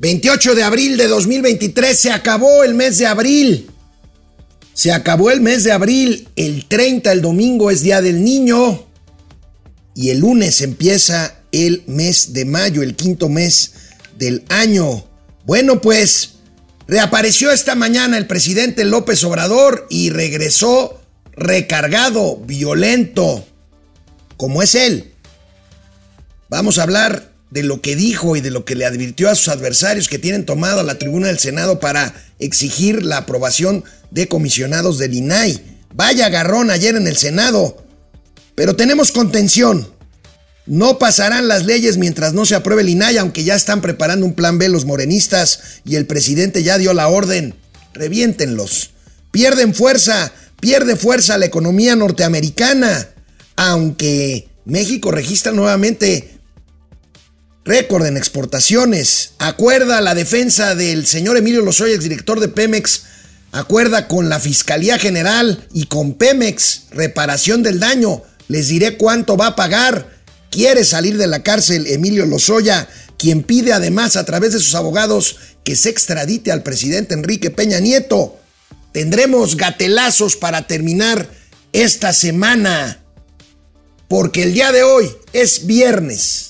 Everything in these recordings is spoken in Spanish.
28 de abril de 2023 se acabó el mes de abril. Se acabó el mes de abril. El 30, el domingo, es Día del Niño. Y el lunes empieza el mes de mayo, el quinto mes del año. Bueno, pues reapareció esta mañana el presidente López Obrador y regresó recargado, violento, como es él. Vamos a hablar de lo que dijo y de lo que le advirtió a sus adversarios que tienen tomado a la tribuna del Senado para exigir la aprobación de comisionados del INAI. Vaya agarrón ayer en el Senado. Pero tenemos contención. No pasarán las leyes mientras no se apruebe el INAI, aunque ya están preparando un plan B los morenistas y el presidente ya dio la orden. Reviéntenlos. Pierden fuerza, pierde fuerza la economía norteamericana, aunque México registra nuevamente récord en exportaciones. Acuerda la defensa del señor Emilio Lozoya, director de Pemex. Acuerda con la Fiscalía General y con Pemex reparación del daño. Les diré cuánto va a pagar. Quiere salir de la cárcel Emilio Lozoya, quien pide además a través de sus abogados que se extradite al presidente Enrique Peña Nieto. Tendremos gatelazos para terminar esta semana, porque el día de hoy es viernes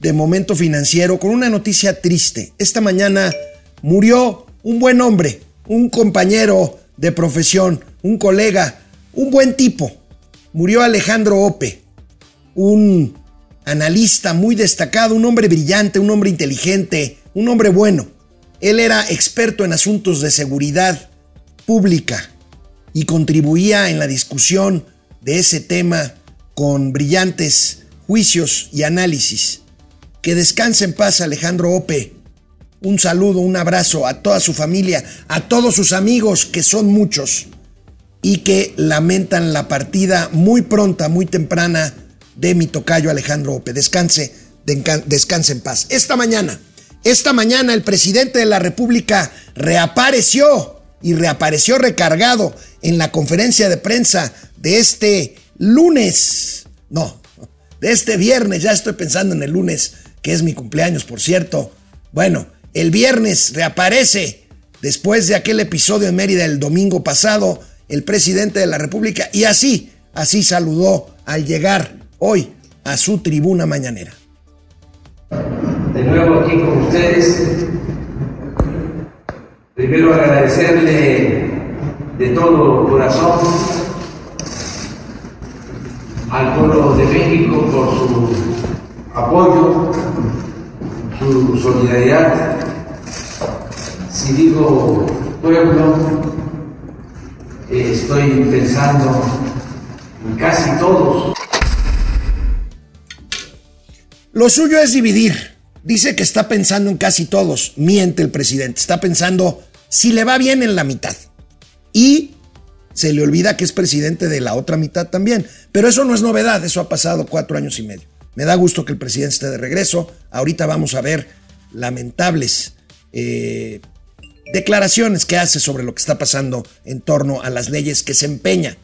de Momento Financiero con una noticia triste. Esta mañana murió un buen hombre, un compañero de profesión, un colega, un buen tipo. Murió Alejandro Ope, un analista muy destacado, un hombre brillante, un hombre inteligente, un hombre bueno. Él era experto en asuntos de seguridad pública y contribuía en la discusión de ese tema con brillantes juicios y análisis. Que descanse en paz Alejandro Ope. Un saludo, un abrazo a toda su familia, a todos sus amigos, que son muchos, y que lamentan la partida muy pronta, muy temprana de mi tocayo Alejandro Ope. Descanse, descanse en paz. Esta mañana, esta mañana el presidente de la República reapareció y reapareció recargado en la conferencia de prensa de este lunes. No, de este viernes, ya estoy pensando en el lunes que es mi cumpleaños, por cierto. Bueno, el viernes reaparece, después de aquel episodio en Mérida el domingo pasado, el presidente de la República, y así, así saludó al llegar hoy a su tribuna mañanera. De nuevo aquí con ustedes. Primero agradecerle de todo corazón al pueblo de México por su apoyo, su solidaridad. Si digo pueblo, eh, estoy pensando en casi todos. Lo suyo es dividir. Dice que está pensando en casi todos. Miente el presidente. Está pensando si le va bien en la mitad. Y se le olvida que es presidente de la otra mitad también. Pero eso no es novedad. Eso ha pasado cuatro años y medio. Me da gusto que el presidente esté de regreso. Ahorita vamos a ver lamentables eh, declaraciones que hace sobre lo que está pasando en torno a las leyes que se empeña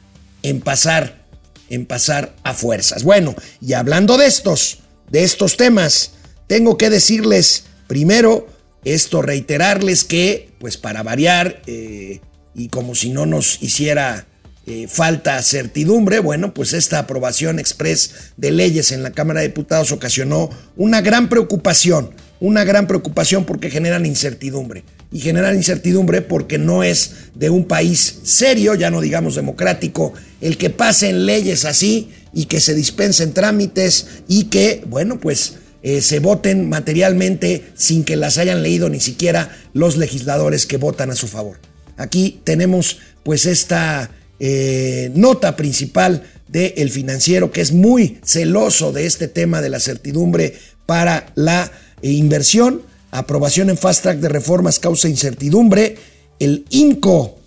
en pasar, en pasar a fuerzas. Bueno, y hablando de estos, de estos temas, tengo que decirles primero esto, reiterarles que, pues para variar, eh, y como si no nos hiciera eh, falta certidumbre, bueno, pues esta aprobación express de leyes en la Cámara de Diputados ocasionó una gran preocupación, una gran preocupación porque generan incertidumbre. Y generan incertidumbre porque no es de un país serio, ya no digamos democrático, el que pasen leyes así y que se dispensen trámites y que, bueno, pues eh, se voten materialmente sin que las hayan leído ni siquiera los legisladores que votan a su favor. Aquí tenemos pues esta eh, nota principal de Financiero, que es muy celoso de este tema de la certidumbre para la inversión. Aprobación en fast track de reformas causa incertidumbre. el INCO,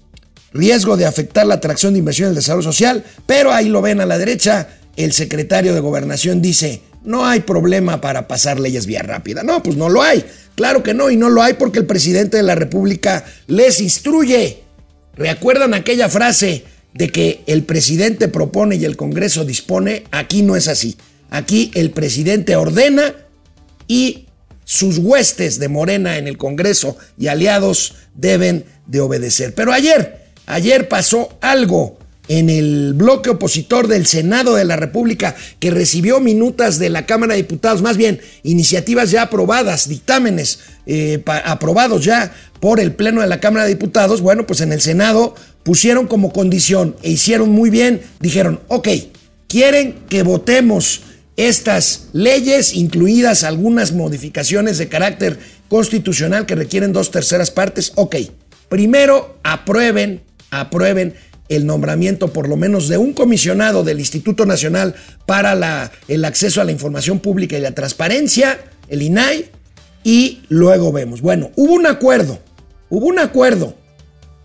riesgo de afectar la atracción de inversión en el desarrollo social, pero ahí lo ven a la derecha, el secretario de gobernación dice, no hay problema para pasar leyes vía rápida. No, pues no lo hay. Claro que no, y no lo hay porque el presidente de la República les instruye. ¿Recuerdan aquella frase de que el presidente propone y el Congreso dispone? Aquí no es así. Aquí el presidente ordena y sus huestes de Morena en el Congreso y aliados deben de obedecer. Pero ayer, ayer pasó algo en el bloque opositor del Senado de la República que recibió minutas de la Cámara de Diputados, más bien iniciativas ya aprobadas, dictámenes eh, aprobados ya por el Pleno de la Cámara de Diputados, bueno, pues en el Senado pusieron como condición e hicieron muy bien, dijeron, ok, quieren que votemos estas leyes, incluidas algunas modificaciones de carácter constitucional que requieren dos terceras partes, ok, primero aprueben, aprueben el nombramiento por lo menos de un comisionado del Instituto Nacional para el acceso a la información pública y la transparencia, el INAI, y luego vemos. Bueno, hubo un acuerdo, hubo un acuerdo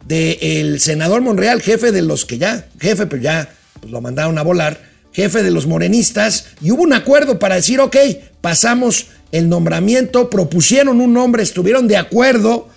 del senador Monreal, jefe de los que ya, jefe, pero ya pues, lo mandaron a volar, jefe de los morenistas, y hubo un acuerdo para decir, ok, pasamos el nombramiento, propusieron un nombre, estuvieron de acuerdo,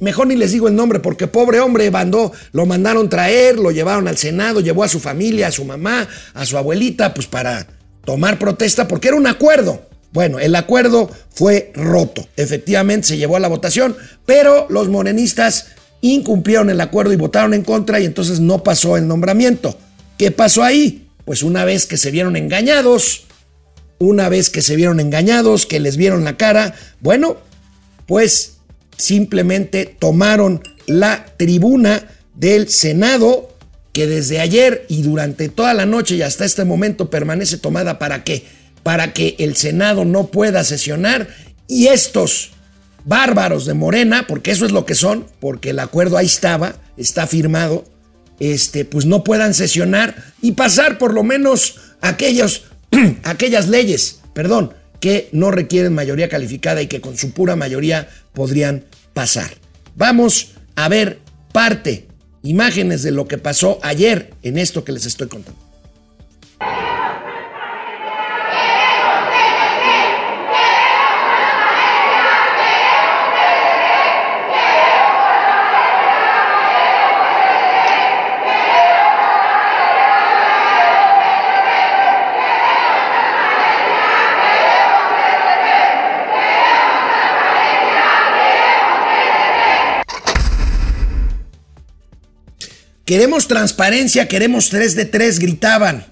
mejor ni les digo el nombre porque pobre hombre mandó, lo mandaron traer, lo llevaron al Senado, llevó a su familia, a su mamá, a su abuelita, pues para tomar protesta porque era un acuerdo. Bueno, el acuerdo fue roto. Efectivamente se llevó a la votación, pero los morenistas incumplieron el acuerdo y votaron en contra y entonces no pasó el nombramiento. ¿Qué pasó ahí? Pues una vez que se vieron engañados, una vez que se vieron engañados, que les vieron la cara, bueno, pues simplemente tomaron la tribuna del Senado que desde ayer y durante toda la noche y hasta este momento permanece tomada para qué? Para que el Senado no pueda sesionar y estos bárbaros de Morena, porque eso es lo que son, porque el acuerdo ahí estaba, está firmado, este, pues no puedan sesionar y pasar por lo menos aquellos, aquellas leyes, perdón, que no requieren mayoría calificada y que con su pura mayoría podrían pasar. Vamos a ver parte, imágenes de lo que pasó ayer en esto que les estoy contando. Queremos transparencia, queremos 3 de 3, gritaban.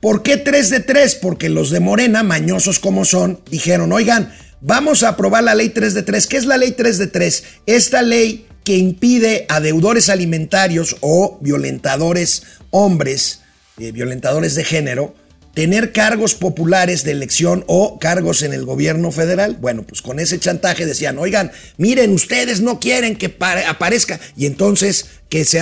¿Por qué 3 de 3? Porque los de Morena, mañosos como son, dijeron, oigan, vamos a aprobar la ley 3 de 3. ¿Qué es la ley 3 de 3? Esta ley que impide a deudores alimentarios o violentadores hombres, eh, violentadores de género, tener cargos populares de elección o cargos en el gobierno federal. Bueno, pues con ese chantaje decían, oigan, miren, ustedes no quieren que aparezca. Y entonces que se,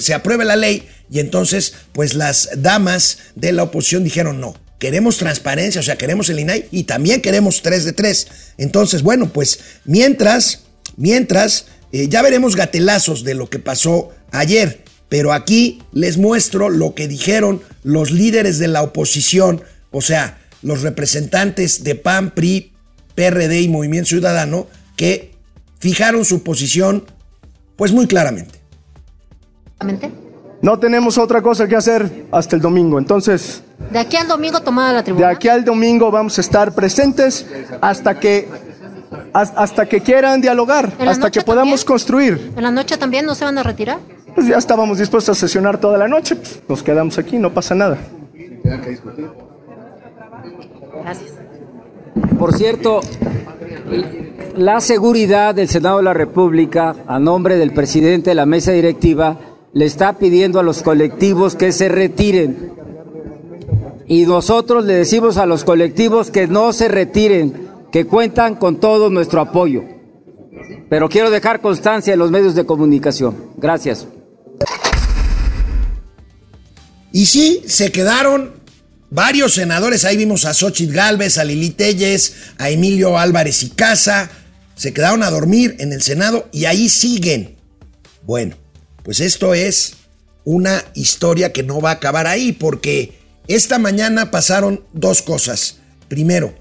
se, apruebe la ley. Y entonces, pues las damas de la oposición dijeron, no, queremos transparencia, o sea, queremos el INAI y también queremos 3 de 3. Entonces, bueno, pues mientras, mientras, eh, ya veremos gatelazos de lo que pasó ayer. Pero aquí les muestro lo que dijeron los líderes de la oposición, o sea, los representantes de PAN, PRI, PRD y Movimiento Ciudadano, que fijaron su posición pues muy claramente. No tenemos otra cosa que hacer hasta el domingo, entonces... De aquí al domingo tomada la tribuna. De aquí al domingo vamos a estar presentes hasta que hasta que quieran dialogar, hasta que podamos construir. ¿En la noche también no se van a retirar? pues ya estábamos dispuestos a sesionar toda la noche, pues, nos quedamos aquí, no pasa nada. Gracias. Por cierto, la seguridad del Senado de la República, a nombre del presidente de la mesa directiva, le está pidiendo a los colectivos que se retiren. Y nosotros le decimos a los colectivos que no se retiren, que cuentan con todo nuestro apoyo. Pero quiero dejar constancia en los medios de comunicación. Gracias. Y sí, se quedaron varios senadores. Ahí vimos a Xochitl Galvez, a Lili Telles, a Emilio Álvarez y Casa. Se quedaron a dormir en el Senado y ahí siguen. Bueno, pues esto es una historia que no va a acabar ahí porque esta mañana pasaron dos cosas. Primero,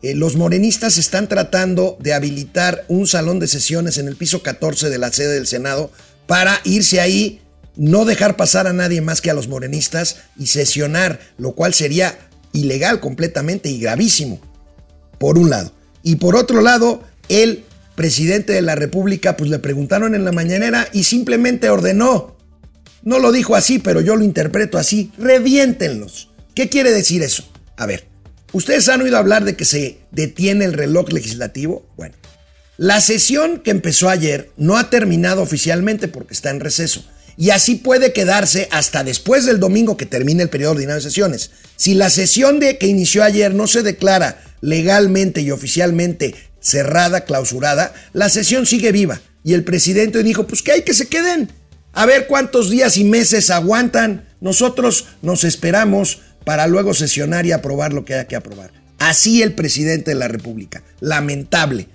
eh, los morenistas están tratando de habilitar un salón de sesiones en el piso 14 de la sede del Senado para irse ahí, no dejar pasar a nadie más que a los morenistas y sesionar, lo cual sería ilegal completamente y gravísimo, por un lado. Y por otro lado, el presidente de la República, pues le preguntaron en la mañanera y simplemente ordenó. No lo dijo así, pero yo lo interpreto así. Reviéntenlos. ¿Qué quiere decir eso? A ver, ¿ustedes han oído hablar de que se detiene el reloj legislativo? Bueno, la sesión que empezó ayer no ha terminado oficialmente porque está en receso. Y así puede quedarse hasta después del domingo que termine el periodo ordinario de sesiones. Si la sesión de que inició ayer no se declara legalmente y oficialmente cerrada, clausurada, la sesión sigue viva. Y el presidente dijo, pues que hay que se queden. A ver cuántos días y meses aguantan. Nosotros nos esperamos para luego sesionar y aprobar lo que haya que aprobar. Así el presidente de la República. Lamentable.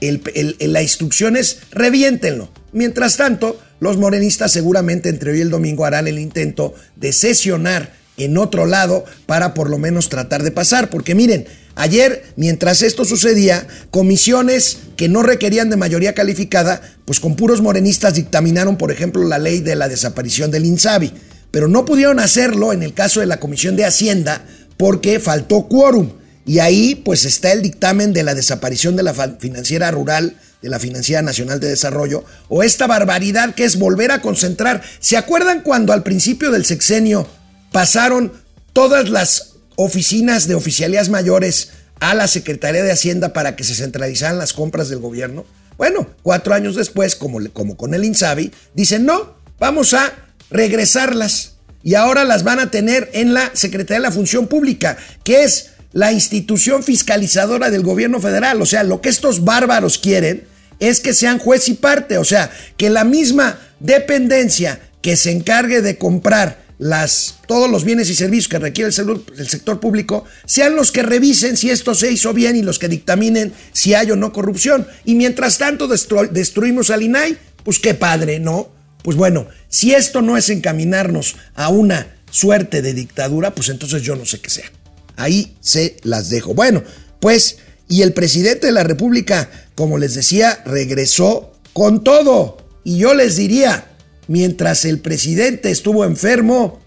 la instrucción es reviéntenlo. Mientras tanto, los morenistas seguramente entre hoy y el domingo harán el intento de sesionar en otro lado para por lo menos tratar de pasar. Porque miren, Ayer, mientras esto sucedía, comisiones que no requerían de mayoría calificada, pues con puros morenistas dictaminaron, por ejemplo, la ley de la desaparición del INSABI. Pero no pudieron hacerlo en el caso de la Comisión de Hacienda porque faltó quórum. Y ahí pues está el dictamen de la desaparición de la financiera rural, de la Financiera Nacional de Desarrollo, o esta barbaridad que es volver a concentrar. ¿Se acuerdan cuando al principio del sexenio pasaron todas las oficinas de oficialías mayores a la Secretaría de Hacienda para que se centralizaran las compras del gobierno? Bueno, cuatro años después, como, como con el INSABI, dicen no, vamos a regresarlas y ahora las van a tener en la Secretaría de la Función Pública, que es la institución fiscalizadora del gobierno federal. O sea, lo que estos bárbaros quieren es que sean juez y parte, o sea, que la misma dependencia que se encargue de comprar las, todos los bienes y servicios que requiere el, el, sector público sean los que revisen si esto se hizo bien y los que dictaminen si hay o no corrupción. Y mientras tanto destruimos al INAI, pues qué padre, ¿no? Pues bueno, si esto no es encaminarnos a una suerte de dictadura, pues entonces yo no sé qué sea. Ahí se las dejo. Bueno, pues, y el presidente de la República, como les decía, regresó con todo. Y yo les diría, mientras el presidente estuvo enfermo,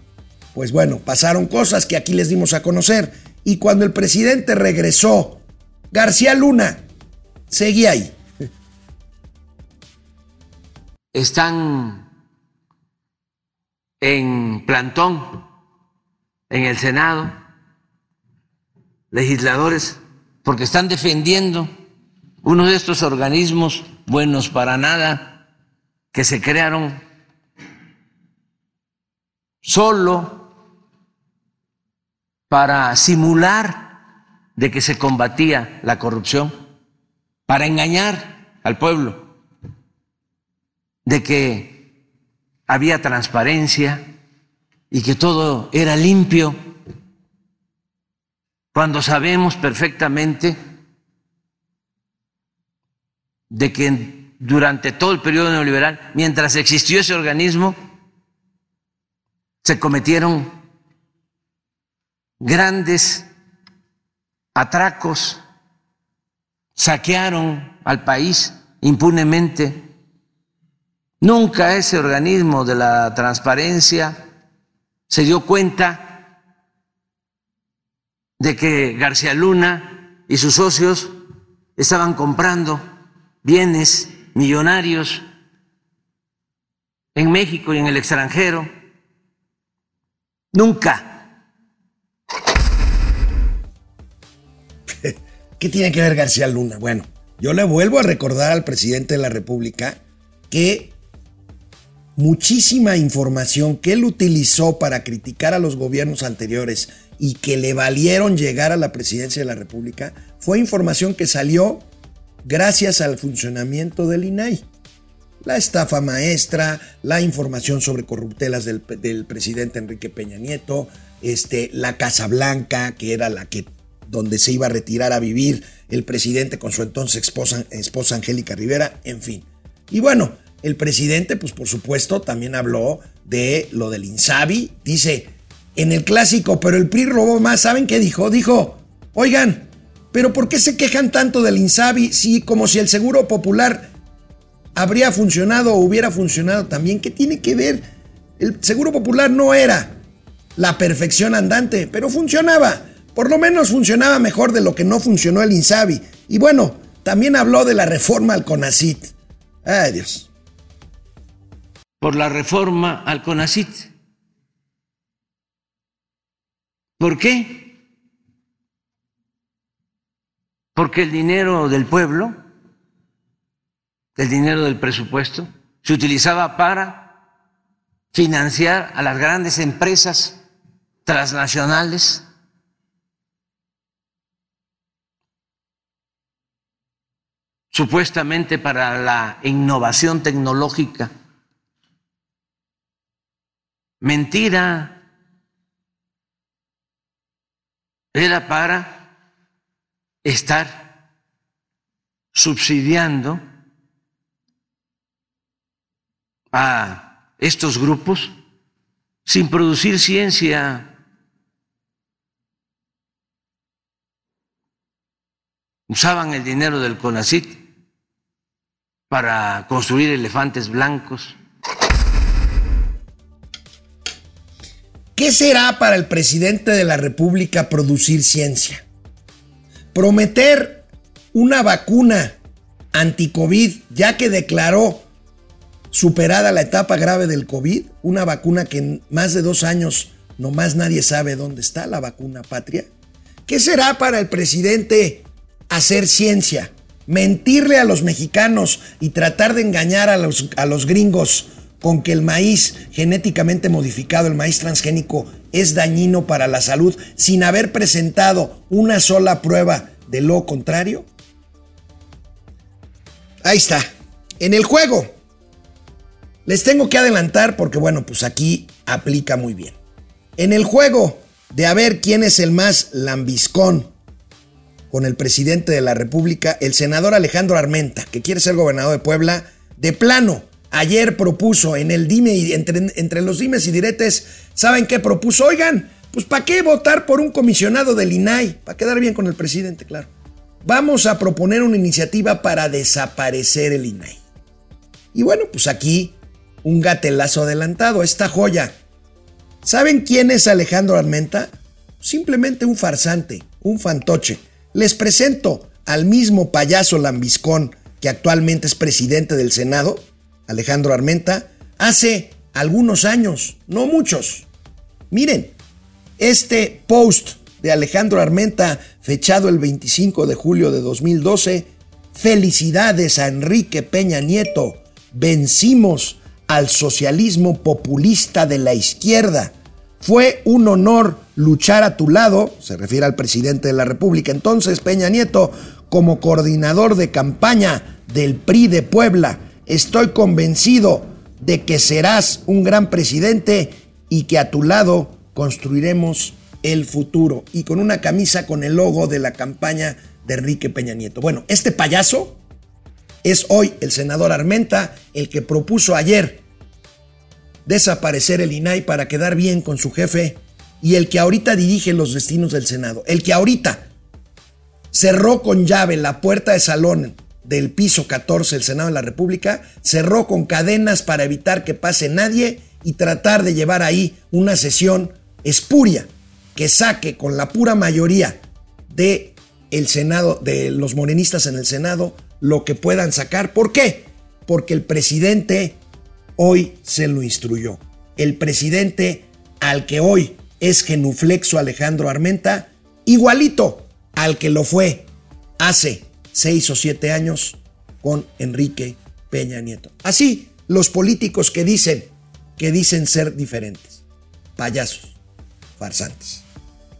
pues bueno, pasaron cosas que aquí les dimos a conocer. Y cuando el presidente regresó, García Luna seguía ahí. Están en plantón en el Senado legisladores porque están defendiendo uno de estos organismos buenos para nada que se crearon solo para simular de que se combatía la corrupción, para engañar al pueblo, de que había transparencia y que todo era limpio, cuando sabemos perfectamente de que durante todo el periodo neoliberal, mientras existió ese organismo, se cometieron grandes atracos, saquearon al país impunemente. Nunca ese organismo de la transparencia se dio cuenta de que García Luna y sus socios estaban comprando bienes millonarios en México y en el extranjero Nunca. ¿Qué tiene que ver García Luna? Bueno, yo le vuelvo a recordar al presidente de la República que muchísima información que él utilizó para criticar a los gobiernos anteriores y que le valieron llegar a la presidencia de la República fue información que salió gracias al funcionamiento del INAI la estafa maestra, la información sobre corruptelas del, presidente Enrique Peña Nieto, este, la Casa Blanca, que era la que donde se iba a retirar a vivir el presidente con su entonces esposa, esposa Angélica Rivera, en fin. Y bueno, el presidente, pues por supuesto, también habló de lo del Insabi. Dice, en el clásico, pero el PRI robó más. ¿Saben qué dijo? Dijo, oigan, pero ¿por qué se quejan tanto del Insabi si como si el Seguro Popular habría funcionado o hubiera funcionado también? ¿Qué tiene que ver? El Seguro Popular no era la perfección andante, pero funcionaba. Por lo menos funcionaba mejor de lo que no funcionó el Insabi. Y bueno, también habló de la reforma al CONACIT. Ay Dios. Por la reforma al CONACIT. ¿Por qué? Porque el dinero del pueblo, el dinero del presupuesto, se utilizaba para financiar a las grandes empresas transnacionales supuestamente para la innovación tecnológica. Mentira. Era para estar subsidiando a estos grupos sin producir ciencia. Usaban el dinero del CONACIT para construir elefantes blancos. ¿Qué será para el presidente de la República producir ciencia? Prometer una vacuna anti-COVID, ya que declaró superada la etapa grave del COVID, una vacuna que en más de dos años nomás nadie sabe dónde está, la vacuna patria. ¿Qué será para el presidente hacer ciencia? mentirle a los mexicanos y tratar de engañar a los, a los gringos con que el maíz genéticamente modificado, el maíz transgénico, es dañino para la salud sin haber presentado una sola prueba de lo contrario? Ahí está. En el juego. Les tengo que adelantar porque bueno, pues aquí aplica muy bien. En el juego de a ver quién es el más lambiscón con el presidente de la República, el senador Alejandro Armenta, que quiere ser gobernador de Puebla, de plano, ayer propuso en el dime y entre, entre los dimes y diretes, ¿saben qué propuso? Oigan, pues ¿para qué votar por un comisionado del INAI? Para quedar bien con el presidente, claro. Vamos a proponer una iniciativa para desaparecer el INAI. Y bueno, pues aquí un gatelazo adelantado, esta joya. ¿Saben quién es Alejandro Armenta? Simplemente un farsante, un fantoche les presento al mismo payaso lambiscón que actualmente es presidente del Senado, Alejandro Armenta, hace algunos años, no muchos. Miren, este post de Alejandro Armenta, fechado el 25 de julio de 2012, felicidades a Enrique Peña Nieto, vencimos al socialismo populista de la izquierda. Fue un honor luchar a tu lado, se refiere al presidente de la República entonces, Peña Nieto, como coordinador de campaña del PRI de Puebla. Estoy convencido de que serás un gran presidente y que a tu lado construiremos el futuro. Y con una camisa con el logo de la campaña de Enrique Peña Nieto. Bueno, este payaso es hoy el senador Armenta, el que propuso ayer desaparecer el INAI para quedar bien con su jefe y el que ahorita dirige los destinos del Senado, el que ahorita cerró con llave la puerta de salón del piso 14 del Senado de la República, cerró con cadenas para evitar que pase nadie y tratar de llevar ahí una sesión espuria que saque con la pura mayoría de el Senado, de los morenistas en el Senado, lo que puedan sacar. ¿Por qué? Porque el presidente hoy se lo instruyó. El presidente al que hoy es genuflexo Alejandro Armenta, igualito al que lo fue hace seis o siete años con Enrique Peña Nieto. Así, los políticos que dicen que dicen ser diferentes. Payasos, farsantes.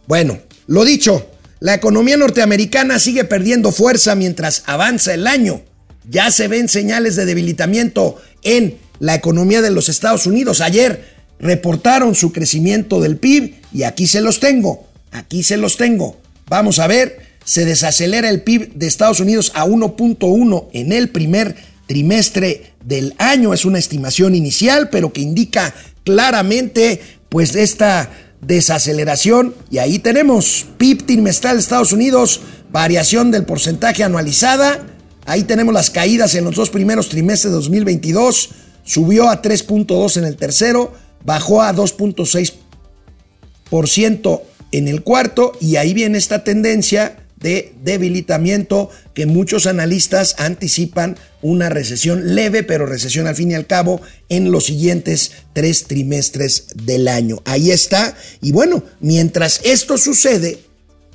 Bueno, lo dicho, la economía norteamericana sigue perdiendo fuerza mientras avanza el año. Ya se ven señales de debilitamiento en la economía de los Estados Unidos. Ayer reportaron su crecimiento del PIB y aquí se los tengo, aquí se los tengo. Vamos a ver, se desacelera el PIB de Estados Unidos a 1.1 en el primer trimestre del año. Es una estimación inicial, pero que indica claramente pues esta desaceleración. Y ahí tenemos PIB trimestral de Estados Unidos, variación del porcentaje anualizada. Ahí tenemos las caídas en los dos primeros trimestres de 2022. Subió a 3.2 en el tercero, bajó a 2.6% en el cuarto y ahí viene esta tendencia de debilitamiento que muchos analistas anticipan una recesión leve, pero recesión al fin y al cabo en los siguientes tres trimestres del año. Ahí está. Y bueno, mientras esto sucede,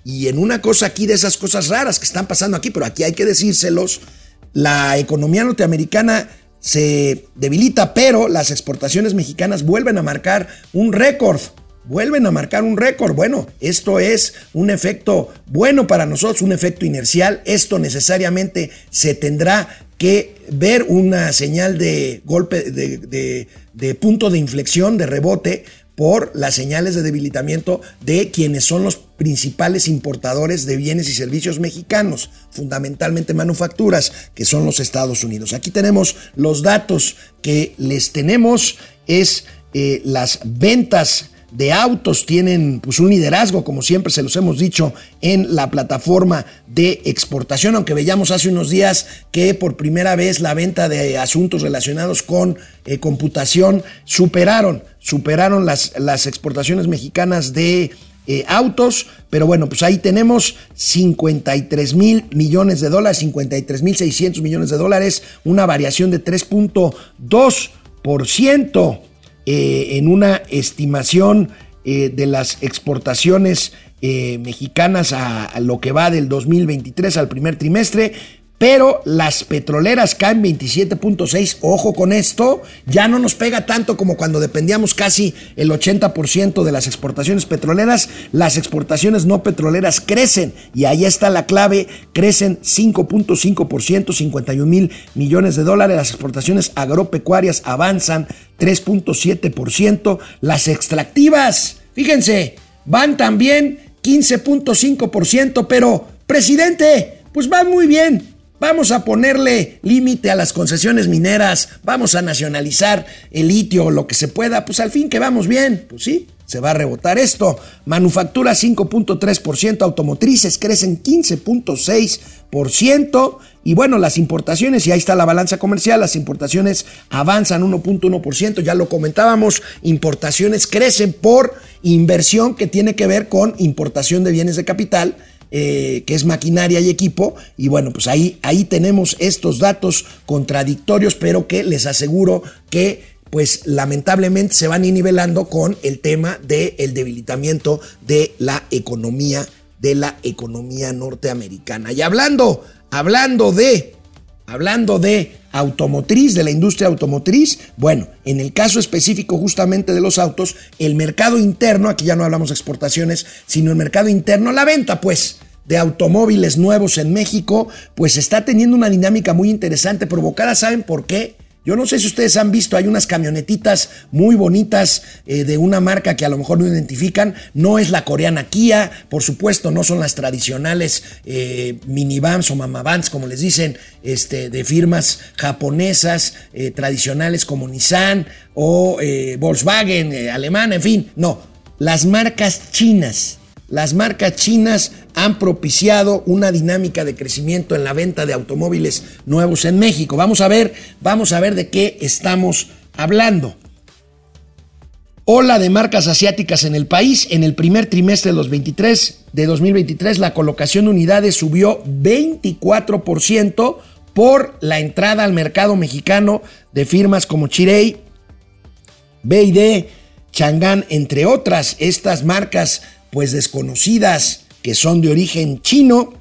y en una cosa aquí de esas cosas raras que están pasando aquí, pero aquí hay que decírselos, la economía norteamericana se debilita, pero las exportaciones mexicanas vuelven a marcar un récord vuelven a marcar un récord. Bueno, esto es un efecto bueno para nosotros, un efecto inercial. Esto necesariamente se tendrá que ver una señal de golpe, de, punto de inflexión, de rebote, por las señales de debilitamiento de quienes son los principales importadores de bienes y servicios mexicanos, fundamentalmente manufacturas, que son los Estados Unidos. Aquí tenemos los datos que les tenemos, es eh, las ventas de autos tienen pues, un liderazgo, como siempre se los hemos dicho, en la plataforma de exportación, aunque veíamos hace unos días que por primera vez la venta de asuntos relacionados con eh, computación superaron, superaron las, las exportaciones mexicanas de eh, autos, pero bueno, pues ahí tenemos 53 mil millones de dólares, 53 mil 600 millones de dólares, una variación de 3.2%. Eh, en una estimación eh, de las exportaciones eh, mexicanas a, lo que va del 2023 al primer trimestre pero las petroleras caen 27.6. Ojo con esto, ya no nos pega tanto como cuando dependíamos casi el 80% de las exportaciones petroleras. Las exportaciones no petroleras crecen y ahí está la clave, crecen 5.5%, 51 mil millones de dólares. Las exportaciones agropecuarias avanzan 3.7%. Las extractivas, fíjense, van también 15.5%, pero presidente, pues van muy bien. Vamos a ponerle límite a las concesiones mineras, vamos a nacionalizar el litio lo que se pueda, pues al fin que vamos bien, pues sí, se va a rebotar esto. Manufactura 5.3%, automotrices crecen 15.6%. Y bueno, las importaciones, y ahí está la balanza comercial, las importaciones avanzan 1.1%, ya lo comentábamos, importaciones crecen por inversión que tiene que ver con importación de bienes de capital eh, que es maquinaria y equipo. Y bueno, pues ahí, ahí tenemos estos datos contradictorios, pero que les aseguro que pues lamentablemente se van nivelando con el tema del debilitamiento de la economía, de la economía norteamericana. Y hablando, hablando de, hablando de automotriz, de la industria automotriz, bueno, en el caso específico justamente de los autos, el mercado interno, aquí ya no hablamos de exportaciones, sino el mercado interno, la venta pues de automóviles nuevos en México, pues está teniendo una dinámica muy interesante, provocada, ¿saben por qué? Yo no sé si ustedes han visto, hay unas camionetitas muy bonitas eh, de una marca que a lo mejor no identifican. No es la coreana Kia, por supuesto, no son las tradicionales eh, minivans o mamavans, como les dicen, este, de firmas japonesas eh, tradicionales como Nissan o Volkswagen, alemana, en fin. No, las marcas chinas las marcas chinas han propiciado una dinámica de crecimiento en la venta de automóviles nuevos en México. Vamos a ver, vamos a ver de qué estamos hablando. Ola de marcas asiáticas en el país. En el primer trimestre de, los 23, de 2023, la colocación de unidades subió 24% por la entrada al mercado mexicano de firmas como Chirey, BID, Chang'an, entre otras. Estas marcas pues desconocidas que son de origen chino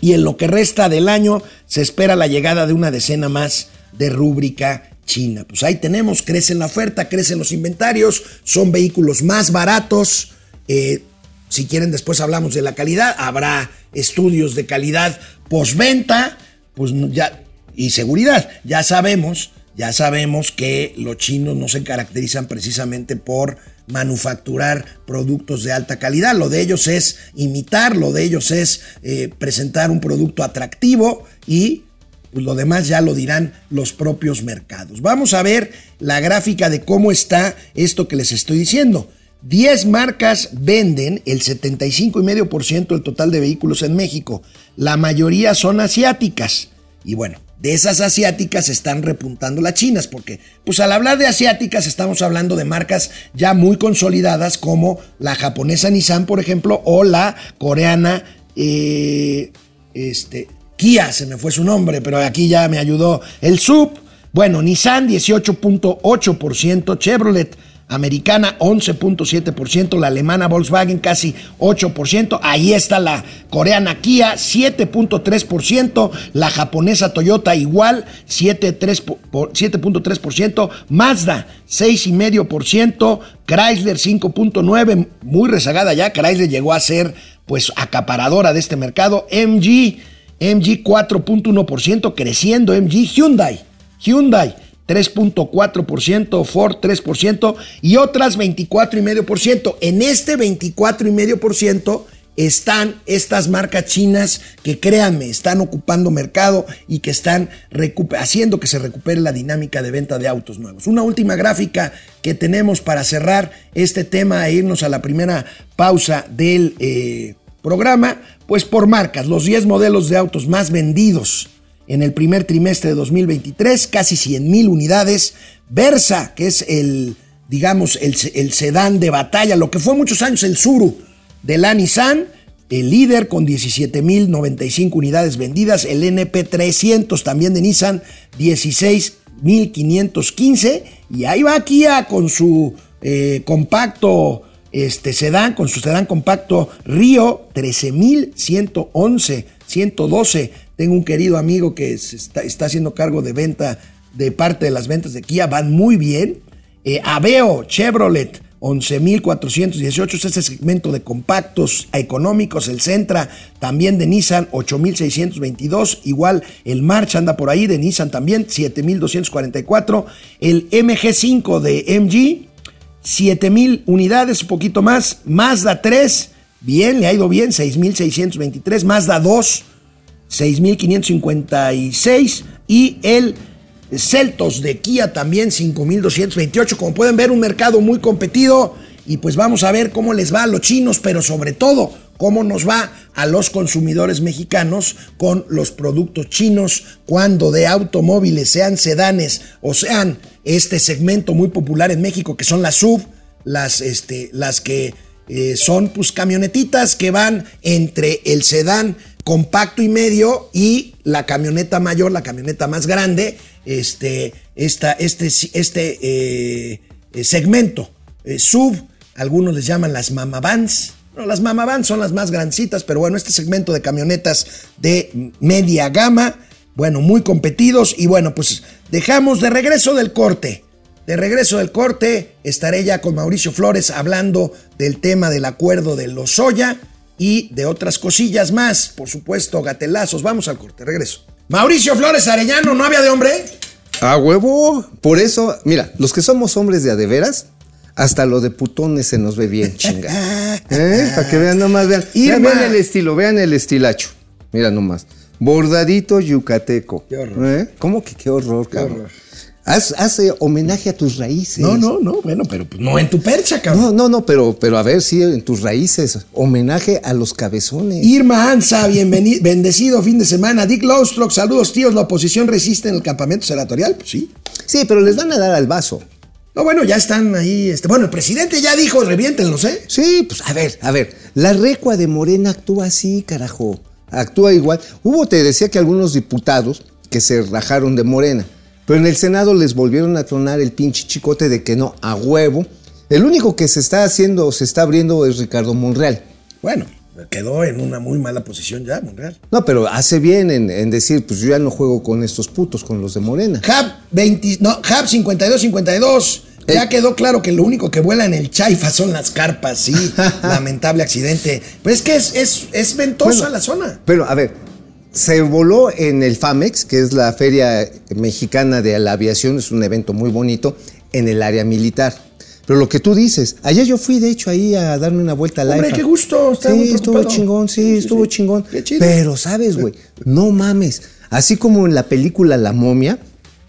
y en lo que resta del año se espera la llegada de una decena más de rúbrica china. Pues ahí tenemos, crece la oferta, crecen los inventarios, son vehículos más baratos. Eh, si quieren después hablamos de la calidad, habrá estudios de calidad postventa, pues ya y seguridad. Ya sabemos, ya sabemos que los chinos no se caracterizan precisamente por manufacturar productos de alta calidad. Lo de ellos es imitar, lo de ellos es eh, presentar un producto atractivo y pues lo demás ya lo dirán los propios mercados. Vamos a ver la gráfica de cómo está esto que les estoy diciendo. 10 marcas venden el 75,5% del total de vehículos en México. La mayoría son asiáticas. Y bueno, de esas asiáticas están repuntando las chinas, porque pues al hablar de asiáticas estamos hablando de marcas ya muy consolidadas como la japonesa Nissan, por ejemplo, o la coreana eh, este, Kia, se me fue su nombre, pero aquí ya me ayudó el sub. Bueno, Nissan 18.8%, Chevrolet americana 11.7%, la alemana Volkswagen casi 8%, ahí está la coreana Kia 7.3%, la japonesa Toyota igual 7.3%, Mazda 6.5%, Chrysler 5.9%, muy rezagada ya, Chrysler llegó a ser pues acaparadora de este mercado, MG, MG 4.1%, creciendo MG, Hyundai, Hyundai 3.4%, Ford 3% y otras 24,5%. En este 24,5% están estas marcas chinas que créanme, están ocupando mercado y que están haciendo que se recupere la dinámica de venta de autos nuevos. Una última gráfica que tenemos para cerrar este tema e irnos a la primera pausa del eh, programa, pues por marcas, los 10 modelos de autos más vendidos en el primer trimestre de 2023, casi 100 mil unidades. Versa, que es el, digamos, el, sedán de batalla, lo que fue muchos años el Suru de la Nissan, el líder con 17.095 unidades vendidas, el NP300 también de Nissan, 16.515, y ahí va Kia con su eh, compacto este sedán, con su sedán compacto Río, 13.111, 112 tengo un querido amigo que está, haciendo cargo de venta, de parte de las ventas de Kia, van muy bien. Eh, Aveo, Chevrolet, 11.418 es ese segmento de compactos económicos. El Centra también de Nissan, 8.622. Igual el March anda por ahí de Nissan también, 7.244. El MG5 de MG, 7.000 unidades, un poquito más. Mazda 3, bien, le ha ido bien, 6.623. Mazda 2, 6.556 y el Celtos de Kia también 5.228. Como pueden ver, un mercado muy competido y pues vamos a ver cómo les va a los chinos, pero sobre todo cómo nos va a los consumidores mexicanos con los productos chinos cuando de automóviles, sean sedanes o sean este segmento muy popular en México que son las sub, las, este, las que eh, son pues camionetitas que van entre el sedán compacto y medio y la camioneta mayor, la camioneta más grande, este, esta, este, este eh, eh, segmento eh, sub, algunos les llaman las mamavans. No, las mamavans son las más grandcitas, pero bueno, este segmento de camionetas de media gama, bueno, muy competidos y bueno, pues dejamos de regreso del corte. De regreso del corte, estaré ya con Mauricio Flores hablando del tema del acuerdo de Lozoya y de otras cosillas más. Por supuesto, gatelazos. Vamos al corte, regreso. Mauricio Flores Arellano, ¿no había de hombre? A huevo. Por eso, mira, los que somos hombres de a de veras, hasta lo de putones se nos ve bien, chinga. ¿Eh? Para que vean nomás, vean. Vean, vean el estilo, vean el estilacho. Mira nomás. Bordadito yucateco. Qué horror. ¿Eh? ¿Cómo que qué horror, cabrón? Haz, haz, eh, homenaje a tus raíces. No, no, no, bueno, pero pues, no en tu percha, cabrón. No, no, no, pero, pero a ver, sí, en tus raíces. Homenaje a los cabezones. Irma Anza, bienvenido, bendecido fin de semana. Dick Lowstrock, saludos, tíos. La oposición resiste en el campamento senatorial, pues sí. Sí, pero les van a dar al vaso. No, bueno, ya están ahí. Este, bueno, el presidente ya dijo, reviéntenlos, ¿eh? Sí, pues a ver, a ver. La recua de Morena actúa así, carajo. Actúa igual. Hubo, te decía que algunos diputados que se rajaron de Morena. Pero en el Senado les volvieron a tronar el pinche chicote de que no, a huevo. El único que se está haciendo, se está abriendo es Ricardo Monreal. Bueno, quedó en una muy mala posición ya, Monreal. No, pero hace bien en, en decir, pues yo ya no juego con estos putos, con los de Morena. Hub 20, no, Hub 5252. Ya quedó claro que lo único que vuela en el Chaifa son las carpas, sí. Lamentable accidente. Pues es que es, es, es ventosa Bueno, la zona. Pero, a ver, se voló en el FAMEX, que es la Feria Mexicana de la Aviación, es un evento muy bonito, en el área militar. Pero lo que tú dices, ayer yo fui de hecho ahí a darme una vuelta al Hombre, AIFA. qué gusto, estaba muy Sí, estuvo chingón, sí, Sí, sí, estuvo sí. chingón. Qué chido. Pero, ¿sabes, güey? No mames. Así como en la película La momia,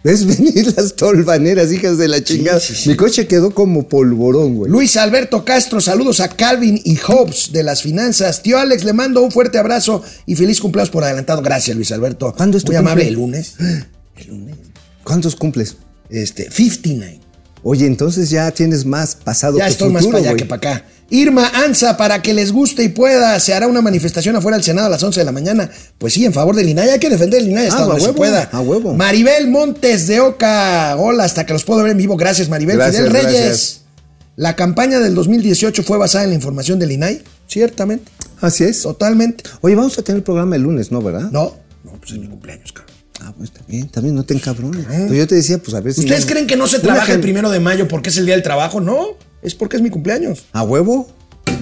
ves venir las tolvaneras, hijas de la chingada. sí, sí. Mi coche quedó como polvorón, güey. Luis Alberto Castro, saludos a Calvin y Hobbes de las finanzas. Tío Alex, le mando un fuerte abrazo y feliz cumpleaños por adelantado. Gracias, Luis Alberto. ¿Cuándo es tu Muy amable, cumple? el lunes. ¿Cuántos cumples? Este, 59. Oye, entonces ya tienes más pasado Ya que estoy futuro, más para allá que para acá. Irma Anza, para que les guste y pueda, se hará una manifestación afuera del Senado a las 11 de la mañana. Pues sí, en favor del INAI. Hay que defender el INAI hasta Ah, a donde se huevo, pueda. a huevo. Maribel Montes de Oca. Hola, hasta que los puedo ver en vivo. Gracias, Maribel. Gracias, Fidel Reyes. gracias. La campaña del 2018 fue basada en la información del INAI. Ciertamente. Así es. Totalmente. Oye, vamos a tener el programa el lunes, ¿no, verdad? No, no, pues es mi cumpleaños, cabrón. Ah, pues bien, también no te encabrones. Pues yo te decía, pues a ver si. ¿Ustedes creen que no se trabaja el primero de mayo porque es el día del trabajo? No, es porque es mi cumpleaños. ¿A huevo?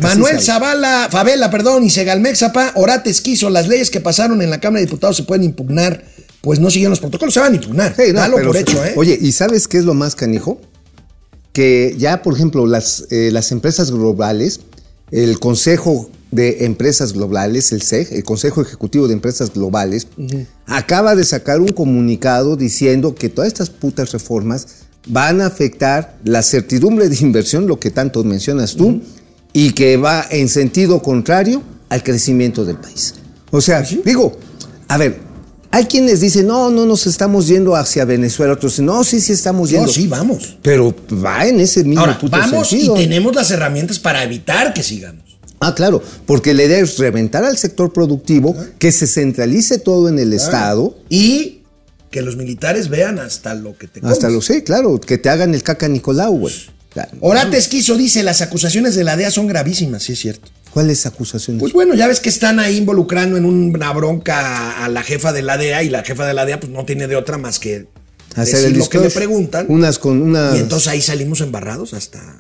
Manuel. Zavala, Favela, perdón, y Segalmexapa, Orates quiso, las leyes que pasaron en la Cámara de Diputados se pueden impugnar, pues no siguen los protocolos, se van a impugnar. Sí, no, Dalo pero por hecho, ¿eh? Oye, ¿y sabes qué es lo más canijo? Que ya, por ejemplo, las, eh, las empresas globales, el Consejo de Empresas Globales, el CEG, el Consejo Ejecutivo de Empresas Globales, acaba de sacar un comunicado diciendo que todas estas putas reformas van a afectar la certidumbre de inversión, lo que tanto mencionas tú, y que va en sentido contrario al crecimiento del país. O sea, digo, a ver, hay quienes dicen, no, no nos estamos yendo hacia Venezuela, otros dicen, no, sí, sí estamos no, yendo. sí, vamos. Pero va en ese mismo Ahora, puto vamos sentido. y tenemos las herramientas para evitar que sigamos. Ah, claro, porque la idea es reventar al sector productivo, que se centralice todo en el Estado. Y que los militares vean hasta lo que te Hasta comes. lo sé, claro, que te hagan el caca Nicolau, güey. Claro. Orates quiso, dice, las acusaciones de la DEA son gravísimas, sí es cierto. ¿Cuáles acusaciones? Pues bueno, ya ves que están ahí involucrando en una bronca a la jefa de la DEA y la jefa de la DEA pues no tiene de otra más que Hacer decir el lo que le preguntan. Unas con unas, Y entonces ahí salimos embarrados hasta...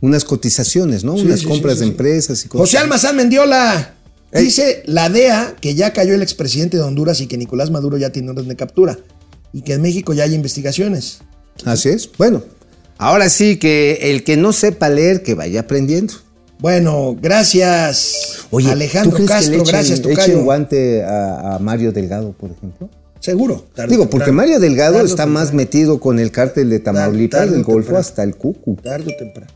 unas cotizaciones, ¿no? Sí, unas sí, compras sí, de empresas y cosas. José Almazán Mendiola. Ey. Dice la DEA que ya cayó el expresidente de Honduras y que Nicolás Maduro ya tiene orden de captura. Y que en México ya hay investigaciones. Así es. Bueno, ahora sí que el que no sepa leer, que vaya aprendiendo. Bueno, gracias. Oye, Alejandro ¿tú crees que Castro, echen, gracias, Tocayo. guante a, a Mario Delgado, por ejemplo? Seguro. tarde Digo, porque Mario Delgado Tarde está más metido con el cártel de Tamaulipas, tarde del Golfo, temprano. hasta el Cucu. Tarde o temprano.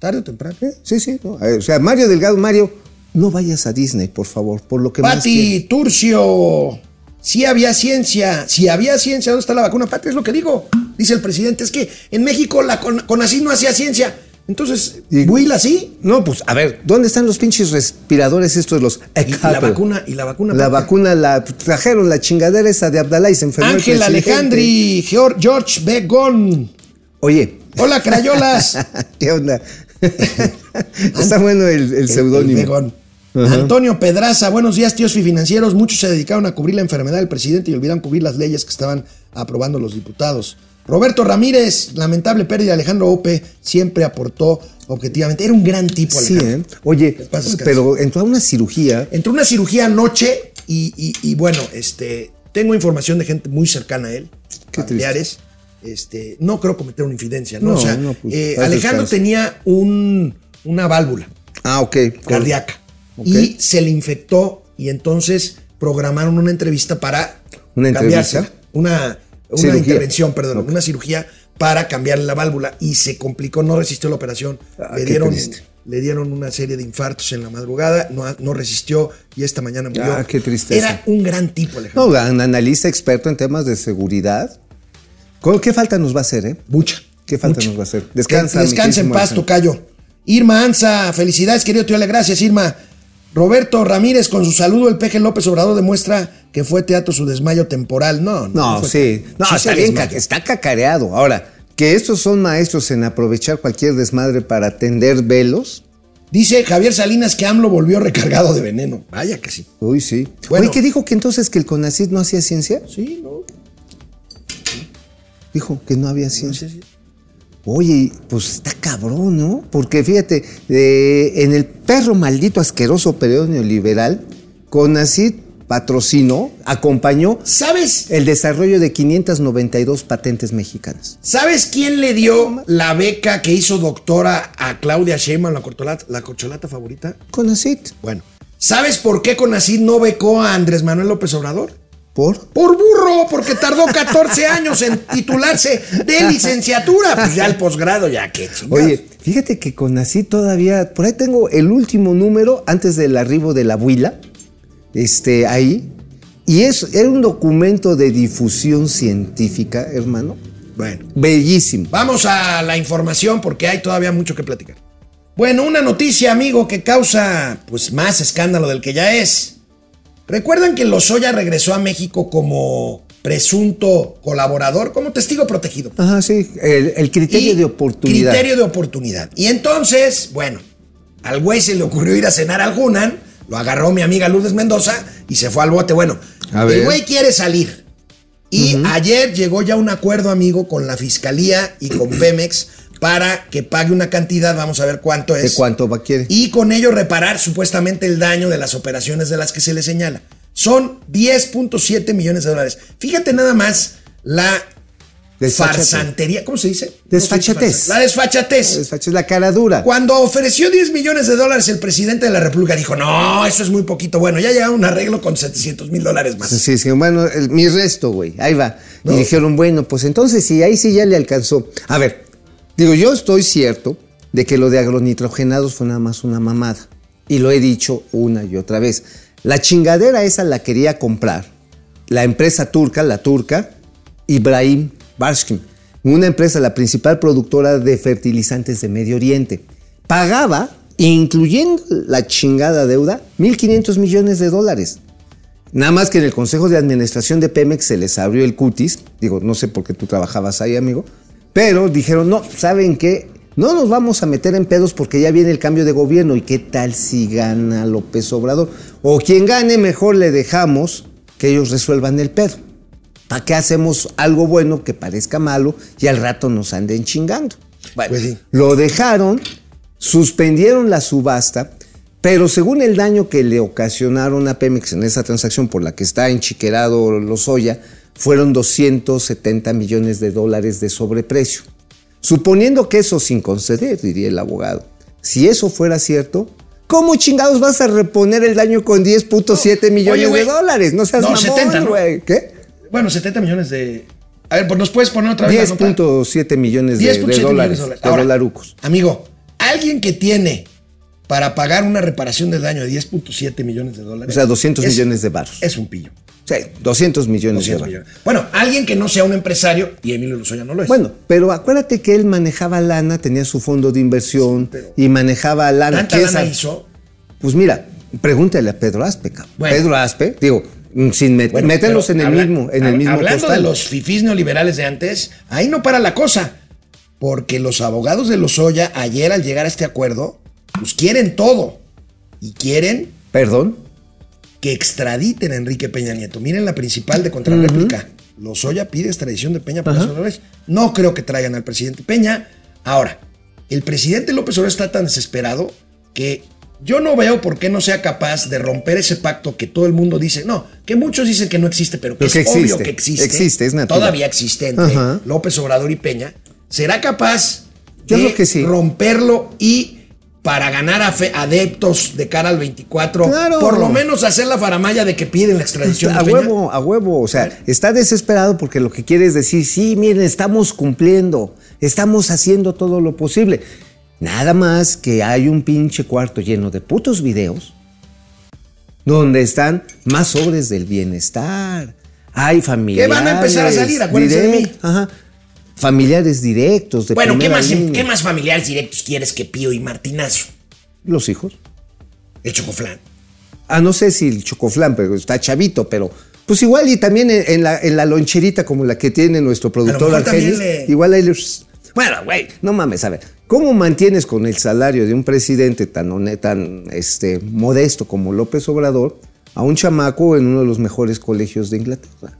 Tarde o temprano. Sí, sí. no, O sea, Mario Delgado, Mario, no vayas a Disney, por favor, por lo que más Pati. Turcio. Si había ciencia, si había ciencia, ¿dónde está la vacuna? Pati, es lo que digo. Dice el presidente, es que en México la Con- CONACYT no hacía ciencia. Entonces, Y- Huila sí. No, pues, a ver, ¿dónde están los pinches respiradores estos, los Y la vacuna, y la vacuna. La Pati. vacuna la trajeron la chingadera esa de Abdalá y se enfermó el Ángel. Alejandri, Geor- George Begón. Oye. Hola, crayolas. ¿Qué onda? Está bueno el, el seudónimo. Antonio Pedraza, buenos días, tíos financieros. Muchos se dedicaron a cubrir la enfermedad del presidente y olvidaron cubrir las leyes que estaban aprobando los diputados. Roberto Ramírez, lamentable pérdida. Alejandro Ope siempre aportó objetivamente. Era un gran tipo, Sí, Alejandro. ¿eh? Oye, pero entró a una cirugía. Entró una cirugía anoche y, y- y bueno, este, tengo información de gente muy cercana a él, Qué familiares. Este, no creo cometer una infidencia, ¿no? No, o sea, no, pues, eh, Alejandro tenía un, una válvula Ah, cardíaca y se le infectó y entonces programaron una entrevista para ¿Una entrevista? Una, una intervención, perdón, una cirugía para cambiarle la válvula y se complicó, no resistió la operación. Ah, le, dieron, le dieron una serie de infartos en la madrugada, no, no resistió y esta mañana murió. Ah, qué tristeza. Era un gran tipo, Alejandro. No, un analista experto en temas de seguridad. ¿Con- ¿Qué falta nos va a hacer, eh? Mucha. ¿Qué falta mucha. nos va a hacer? Descansa, Que Descansa en paz. Tocayo. Irma Anza, felicidades, querido tío Ale, gracias, Irma. Roberto Ramírez, con su saludo, el peje López Obrador demuestra que fue teatro su desmayo temporal. No, no. No, sí. No, sí está bien, está cacareado. Ahora, que estos son maestros en aprovechar cualquier desmadre para tender velos. Dice Javier Salinas que AMLO volvió recargado de veneno. Vaya que sí. Uy, sí. Bueno. Oye, ¿qué dijo que entonces que el CONACYT no hacía ciencia? Sí, no. Dijo que no había ciencia. Oye, pues está cabrón, ¿no? Porque fíjate, eh, en el perro maldito asqueroso periodo neoliberal, CONACYT patrocinó, acompañó ¿Sabes? el desarrollo de 592 patentes mexicanas. ¿Sabes quién le dio la beca que hizo doctora a Claudia Sheinbaum, la corcholata, la corcholata favorita? CONACYT. Bueno, ¿sabes por qué Conacid no becó a Andrés Manuel López Obrador? ¿Por? Por burro, porque tardó 14 años en titularse de licenciatura. Pues ya el posgrado, ya que. Oye, fíjate que con así todavía, por ahí tengo el último número antes del arribo de la huila, este, ahí, y es, era un documento de difusión científica, hermano, Bueno, bellísimo. vamos a la información porque hay todavía mucho que platicar. Bueno, una noticia, amigo, que causa pues más escándalo del que ya es. ¿Recuerdan que Lozoya regresó a México como presunto colaborador, como testigo protegido? Ajá, sí, el, el criterio Y de oportunidad. Criterio de oportunidad. Y entonces, bueno, al güey se le ocurrió ir a cenar al Hunan, lo agarró mi amiga Lourdes Mendoza y se fue al bote. Bueno, A el güey quiere salir. Y ayer llegó ya un acuerdo, amigo, con la fiscalía y con Pemex para que pague una cantidad, vamos a ver cuánto es. ¿De cuánto va a querer? Y con ello reparar supuestamente el daño de las operaciones de las que se le señala. Son 10.7 millones de dólares. Fíjate nada más la Desfachatez. farsantería. ¿Cómo se dice? Desfachatez. La desfachatez. Es la cara dura. Cuando ofreció 10 millones de dólares, el presidente de la República dijo: No, eso es muy poquito. Bueno, ya llega un arreglo con 700 mil dólares más. Sí, sí, bueno, el- mi resto, güey, ahí va. No. Y dijeron, bueno, pues entonces sí, ahí sí ya le alcanzó. A ver, digo, yo estoy cierto de que lo de agronitrogenados fue nada más una mamada. Y lo he dicho una y otra vez. La chingadera esa la quería comprar la empresa turca, la turca, Ibrahim Barshkim, una empresa, la principal productora de fertilizantes de Medio Oriente. Pagaba, incluyendo la chingada deuda, 1.500 millones de dólares. Nada más que en el Consejo de Administración de Pemex se les abrió el cutis. Digo, no sé por qué tú trabajabas ahí, amigo. Pero dijeron, no, ¿saben qué? No nos vamos a meter en pedos porque ya viene el cambio de gobierno. ¿Y qué tal si gana López Obrador? O quien gane, mejor le dejamos que ellos resuelvan el pedo. ¿Para qué hacemos algo bueno que parezca malo y al rato nos anden chingando? Bueno, Pues sí. lo dejaron, suspendieron la subasta, pero según el daño que le ocasionaron a Pemex en esa transacción por la que está enchiquerado Lozoya, fueron 270 millones de dólares de sobreprecio. Suponiendo que eso sin conceder, diría el abogado, si eso fuera cierto, ¿cómo chingados vas a reponer el daño con 10.7 millones de dólares? No seas No, mamón, 70, ¿no? güey. ¿Qué? Bueno, 70 millones de. A ver, pues nos puedes poner otra vez. la nota? 10.7 millones de, 10.7 de millones dólares, de dólares. de Ahora, dolarucos. Amigo, alguien que tiene para pagar una reparación de daño de 10.7 millones de dólares. O sea, 200 es- millones de baros. Es un pillo. Sí, 200 millones 200 de millones. Bueno, alguien que no sea un empresario, y Emilio Lozoya no lo es. Bueno, pero acuérdate que él manejaba lana, tenía su fondo de inversión y manejaba lana. ¿Tanta ¿Quién lana hizo? Pues mira, pregúntale a Pedro Aspe. Bueno. Pedro Aspe, digo, mm, sin met- Bueno, meterlos en el habla- mismo, en el mismo Hablando costal. de los fifís neoliberales de antes, ahí no para la cosa. Porque los abogados de Lozoya, ayer al llegar a este acuerdo, pues quieren todo. Y quieren Perdón. Que extraditen a Enrique Peña Nieto. Miren la principal de contrarréplica. Lozoya pide extradición de Peña por Ajá. las horas. No creo que traigan al presidente Peña. Ahora, el presidente López Obrador está tan desesperado que yo no veo por qué no sea capaz de romper ese pacto que todo el mundo dice. No, que muchos dicen que no existe, pero que Pero es que obvio existe. que existe. Existe, es natural. Todavía existe entre Ajá. López Obrador y Peña. ¿Será capaz Yo de creo que sí. romperlo y para ganar a fe- adeptos de cara al 24, Claro. por lo menos hacer la faramaya de que piden la extradición A huevo, a huevo. O sea, está desesperado porque lo que quiere es decir, sí, miren, estamos cumpliendo, estamos haciendo todo lo posible. Nada más que hay un pinche cuarto lleno de putos videos donde están más sobres del bienestar. Hay familiares. Que van a empezar a salir, acuérdense de mí. Ajá. Familiares directos de Bueno, ¿qué más, línea. ¿qué más familiares directos quieres que Pío y Martinazo? Los hijos. El Chocoflán. Ah, no sé si el chocoflán, pero está chavito, pero pues igual y también en, la, en la loncherita como la que tiene nuestro productor Argenis, le- igual ahí les... Bueno, güey, no mames, a ver, ¿cómo mantienes con el salario de un presidente tan, tan este, modesto como López Obrador a un chamaco en uno de los mejores colegios de Inglaterra?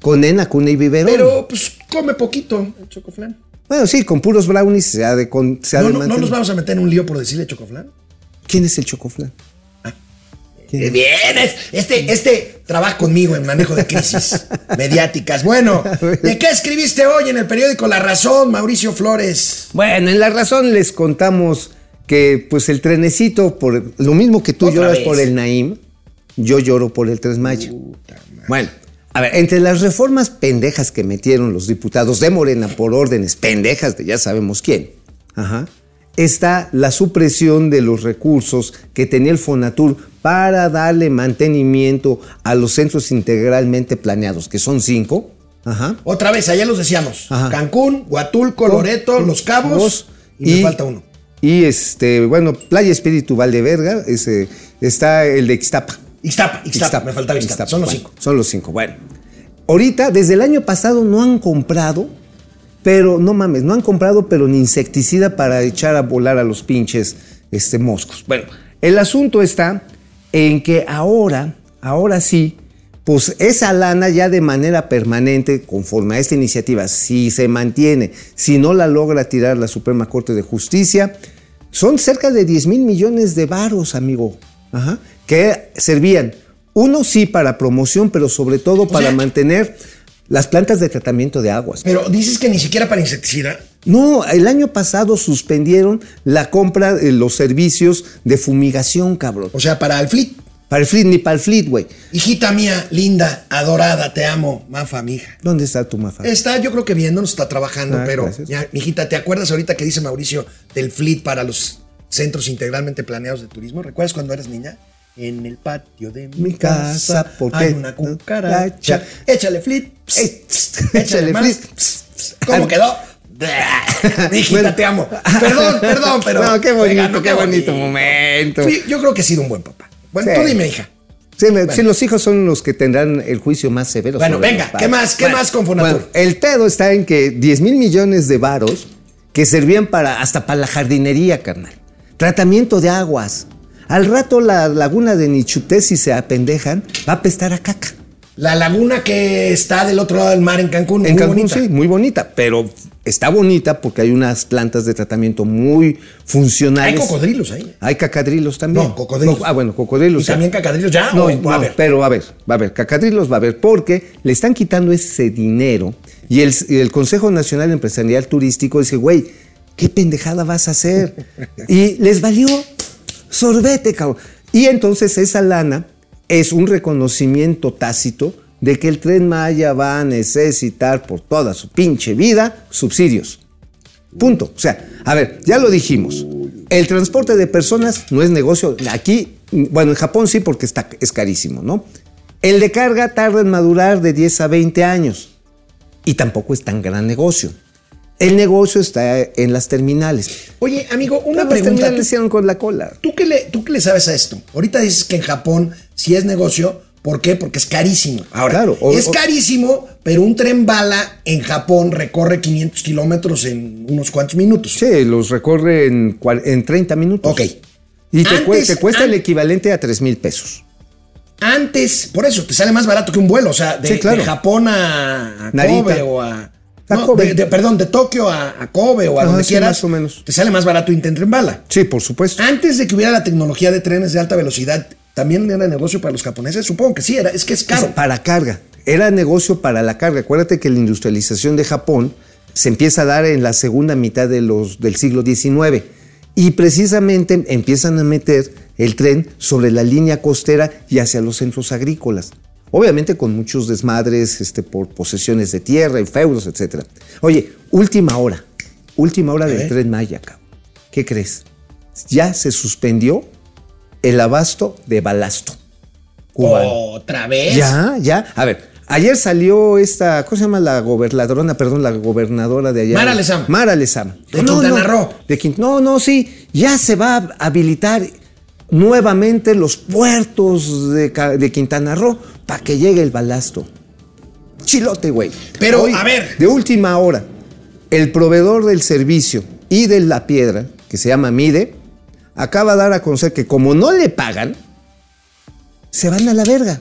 Con nena, cuna y biberón. Pero, pues, come poquito el Chocoflán. Bueno, sí, con puros brownies se ha de, con- se ha No, de no, no nos vamos a meter en un lío por decirle Chocoflán. ¿Quién es el chocoflán? Eh, Bien, es- este, este trabaja conmigo en manejo de crisis mediáticas. Bueno, ¿de qué escribiste hoy en el periódico La Razón, Mauricio Flores? Bueno, en La Razón les contamos que pues el trenecito, por lo mismo que tú Otra lloras vez. por el Naim, yo lloro por el Tres Mayo. Bueno, A ver, entre las reformas pendejas que metieron los diputados de Morena por órdenes pendejas de ya sabemos quién, ajá, está la supresión de los recursos que tenía el Fonatur para darle mantenimiento a los centros integralmente planeados, que son cinco. Ajá. Otra vez, allá los decíamos. Ajá. Cancún, Huatulco, Loreto, Los Cabos. Y, me falta uno. Y este, bueno, Playa Espíritu Valdeverga, ese, está el de Ixtapa. Ixtapa, Ixtapa, me faltaba Ixtapa. Son los Bueno, cinco. Son los cinco. Bueno, ahorita, desde el año pasado no han comprado, pero no mames, no han comprado, pero ni insecticida para echar a volar a los pinches este, moscos. Bueno, el asunto está en que ahora, ahora sí, pues esa lana ya de manera permanente, conforme a esta iniciativa, si se mantiene, si no la logra tirar la Suprema Corte de Justicia, son cerca de 10 mil millones de varos, amigo, Ajá, que servían, uno sí para promoción, pero sobre todo para sea- mantener las plantas de tratamiento de aguas. Pero dices que ni siquiera para insecticida. No, el año pasado suspendieron la compra de los servicios de fumigación, cabrón. O sea, para el fleet. Para el fleet, ni para el fleet, güey. Hijita mía, linda, adorada, te amo, Mafa, mi hija. ¿Dónde está tu mafa? Está, yo creo que viéndonos, está trabajando, Ah, pero, ya, mijita, ¿te acuerdas ahorita que dice Mauricio del fleet para los centros integralmente planeados de turismo? ¿Recuerdas cuando eras niña? En el patio de mi, Mi casa, ¿por hay una cucaracha. Échale pss, pss, échale más. pss, pss. ¿Cómo quedó? Mijita, Bueno. te amo. Perdón, perdón, pero. No, qué bonito, qué bonito momento. Fui- yo creo que he sido un buen papá. Bueno, Sí. tú dime, hija. Sí, sí, los hijos son los que tendrán el juicio más severo. Bueno, venga, ¿qué más? ¿Qué más con Fonatur? bueno, el pedo está en que 10 mil millones de varos que servían para hasta para la jardinería, carnal. Tratamiento de aguas. Al rato la laguna de Nichuté, si se apendejan, va a apestar a caca. La laguna que está del otro lado del mar en Cancún. En muy Cancún bonita. sí, muy bonita, pero está bonita porque hay unas plantas de tratamiento muy Hay funcionales. cocodrilos ahí. Hay cacadrilos también. No, cocodrilos. Co- ah, bueno, cocodrilos. ¿Y también cacadrilos ya? No, ¿O no, va a haber? pero va a haber, va a haber. Cacadrilos va a haber porque le están quitando ese dinero y el, y el Consejo Nacional Empresarial Turístico dice, güey, ¿qué pendejada vas a hacer? y les valió sorbete, cabrón. Y entonces esa lana es un reconocimiento tácito de que el tren Maya va a necesitar por toda su pinche vida subsidios. Punto. O sea, a ver, ya lo dijimos. El transporte de personas no es negocio. Aquí, bueno, en Japón sí porque está, es carísimo, ¿no? El de carga tarda en madurar de 10 a 20 años. Y tampoco es tan gran negocio. El negocio está en las terminales. Oye, amigo, una Las pregunta. terminales ¿Tú, hicieron con la cola. tú qué le, ¿Tú qué le sabes a esto? Ahorita dices que en Japón sí es negocio. ¿Por qué? Porque es carísimo. Ahora, Claro, o- es carísimo, pero un tren bala en Japón recorre 500 kilómetros en unos cuantos minutos. Sí, los recorre en, en 30 minutos. Ok. Y te, cuesta el equivalente a 3 mil pesos. Antes, por eso, te sale más barato que un vuelo. O sea, de, Sí, claro. de Japón a, a Narita. Kobe o a. No, de- de- perdón, de Tokio a, a Kobe o a Ajá, donde sí, quieras. más o menos. Te sale más barato irte en bala. Sí, por supuesto. Antes de que hubiera la tecnología de trenes de alta velocidad, ¿también era negocio para los japoneses? Supongo que sí, era, es que es caro. Es para carga. Era negocio para la carga. Acuérdate que la industrialización de Japón se empieza a dar en la segunda mitad de los, del siglo XIX. Y precisamente empiezan a meter el tren sobre la línea costera y hacia los centros agrícolas. Obviamente con muchos desmadres este, por posesiones de tierra y feudos, etc. Oye, última hora. Última hora del ¿Eh? tren Maya. cabrón. ¿Qué crees? Ya se suspendió el abasto de balasto cubano. ¿Otra vez? Ya, ya. A ver, ayer salió esta, ¿cómo se llama la gobernadora? Perdón, la gobernadora de allá. Mara Lezama. Mara Lezama. De Quintana Roo. De Quint- no, no, sí. Ya se va a habilitar nuevamente los puertos de, Quintana Roo para que llegue el balasto. Chilote, güey. Pero, a ver. De última hora, el proveedor del servicio y de la piedra, que se llama Mide, acaba de dar a conocer que como no le pagan, se van a la verga.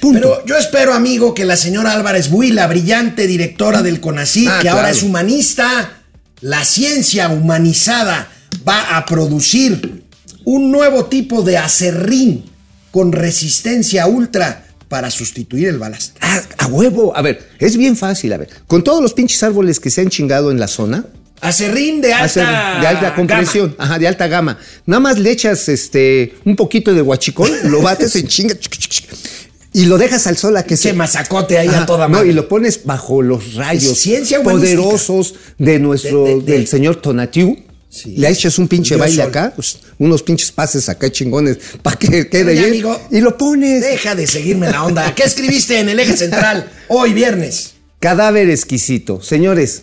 Punto. Pero yo espero, amigo, que la señora Álvarez Buy, la brillante directora del CONACYT, Ah, que ahora es humanista, la ciencia humanizada va a producir un nuevo tipo de acerrín con resistencia ultra para sustituir el balasto. Ah, a huevo. A ver, es bien fácil. A ver, con todos los pinches árboles que se han chingado en la zona, Acerrín de alta, de alta compresión, gama. ajá, de alta gama. Nada más le echas este un poquito de guachicol, lo bates en chinga. y lo dejas al sol a que se mazacote ahí a toda no, madre. y lo pones bajo los rayos ciencia poderosos de nuestro De- de- de- del señor Tonatiu. Sí. Le echas un pinche baile sol. acá, pues, unos pinches pases acá chingones para que quede bien amigo, y lo pones. Deja de seguirme la onda. ¿Qué escribiste en el eje central hoy viernes? Cadáver exquisito. Señores,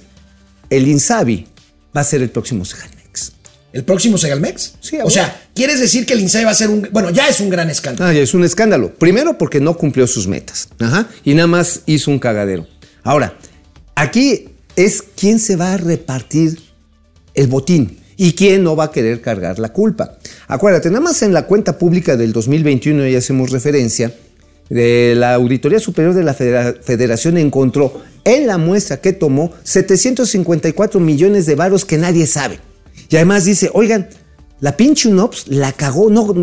el Insabi va a ser el próximo Segalmex. ¿El próximo Segalmex? Sí, O sea, ¿quieres decir que el INSAE va a ser un. Bueno, ya es un gran escándalo. Ah, ya es un escándalo. Primero porque no cumplió sus metas. Ajá. Y nada más hizo un cagadero. Ahora, aquí es quién se va a repartir el botín y quién no va a querer cargar la culpa. Acuérdate, nada más en la cuenta pública del 2021 ya hacemos referencia. De la Auditoría Superior de la Federa- Federación encontró en la muestra que tomó 754 millones de varos que nadie sabe. Y además dice, oigan, la pinche UNOPS la cagó, no,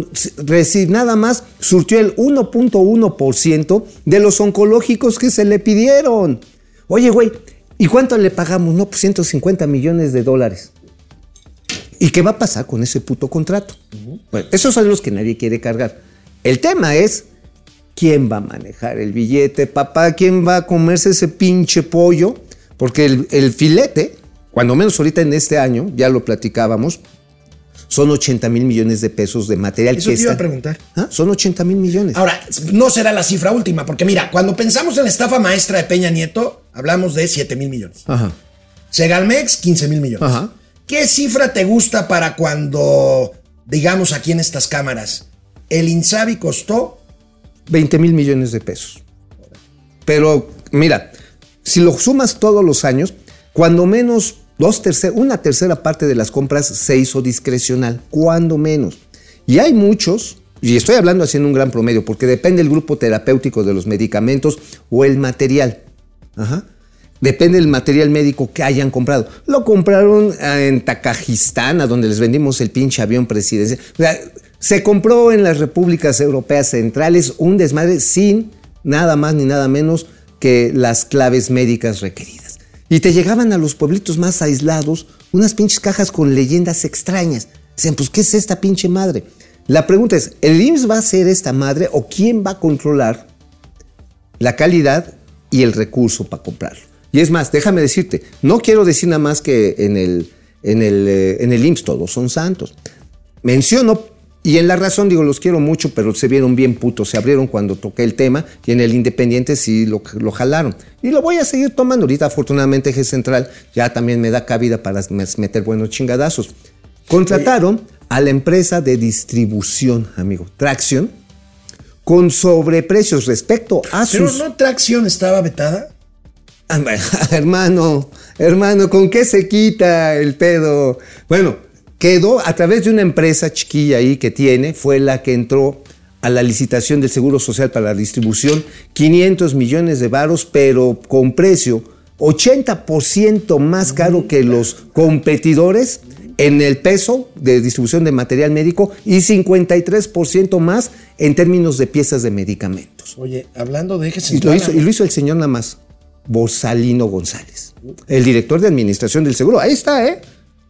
nada más surtió el 1.1% de los oncológicos que se le pidieron. Oye, güey, ¿y cuánto le pagamos? No, pues 150 millones de dólares. ¿Y qué va a pasar con ese puto contrato? Bueno, esos son los que nadie quiere cargar. El tema es quién va a manejar el billete, papá, quién va a comerse ese pinche pollo, porque el, el filete, cuando menos ahorita en este año, ya lo platicábamos, son 80 mil millones de pesos de material Eso que te iba a preguntar. ¿Ah? Son 80 mil millones. Ahora, no será la cifra última, porque mira, cuando pensamos en la estafa maestra de Peña Nieto, hablamos de 7 mil millones. Ajá. Segalmex, 15 mil millones. Ajá. ¿Qué cifra te gusta para cuando, digamos aquí en estas cámaras, el Insabi costó 20 mil millones de pesos. Pero mira, si lo sumas todos los años, cuando menos dos una tercera parte de las compras se hizo discrecional, cuando menos. Y hay muchos, y estoy hablando haciendo un gran promedio, porque depende el grupo terapéutico de los medicamentos o el material. Ajá. Depende del material médico que hayan comprado. Lo compraron ah, en Takajistán, a donde les vendimos el pinche avión presidencial. Se compró en las repúblicas europeas centrales un desmadre sin nada más ni nada menos que las claves médicas requeridas. Y te llegaban a los pueblitos más aislados unas pinches cajas con leyendas extrañas. Dicen, pues, ¿qué es esta pinche madre? La pregunta es, ¿el IMSS va a ser esta madre o quién va a controlar la calidad y el recurso para comprarlo. Y es más, déjame decirte, no quiero decir nada más que en el, en el, eh, en el IMSS todos son santos. Menciono, y en la razón digo, los quiero mucho, pero se vieron bien putos, se abrieron cuando toqué el tema, y en el Independiente sí lo, lo jalaron. Y lo voy a seguir tomando. Ahorita, afortunadamente, Eje Central ya también me da cabida para meter buenos chingadazos. Contrataron a la empresa de distribución, amigo, Traction, con sobreprecios respecto a Pero sus... no tracción estaba vetada. Hermano, hermano, ¿con qué se quita el pedo? Bueno, quedó a través de una empresa chiquilla ahí que tiene, fue la que entró a la licitación del Seguro Social para la distribución, 500 millones de varos, pero con precio 80% más caro que los competidores en el peso de distribución de material médico y 53% más en términos de piezas de medicamentos. Oye, hablando de eje Y lo, central. hizo, y lo hizo el señor nada más, Borsalino González, el director de administración del seguro. Ahí está, ¿eh?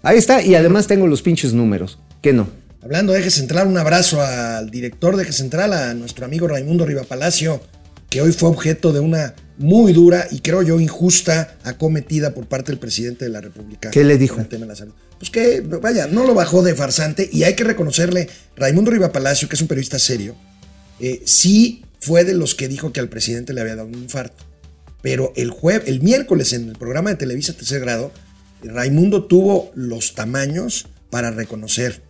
Ahí está. Y además tengo los pinches números. ¿Qué no? Hablando de Eje Central, un abrazo al director de Eje Central, a nuestro amigo Raimundo Rivapalacio, que hoy fue objeto de una muy dura y creo yo injusta acometida por parte del presidente de la República. ¿Qué le dijo? con el tema de la salud. Pues que, vaya, no lo bajó de farsante y hay que reconocerle, Raimundo Rivapalacio, que es un periodista serio, eh, sí fue de los que dijo que al presidente le había dado un infarto. Pero el jueves, el miércoles en el programa de Televisa Tercer Grado, Raimundo tuvo los tamaños para reconocer,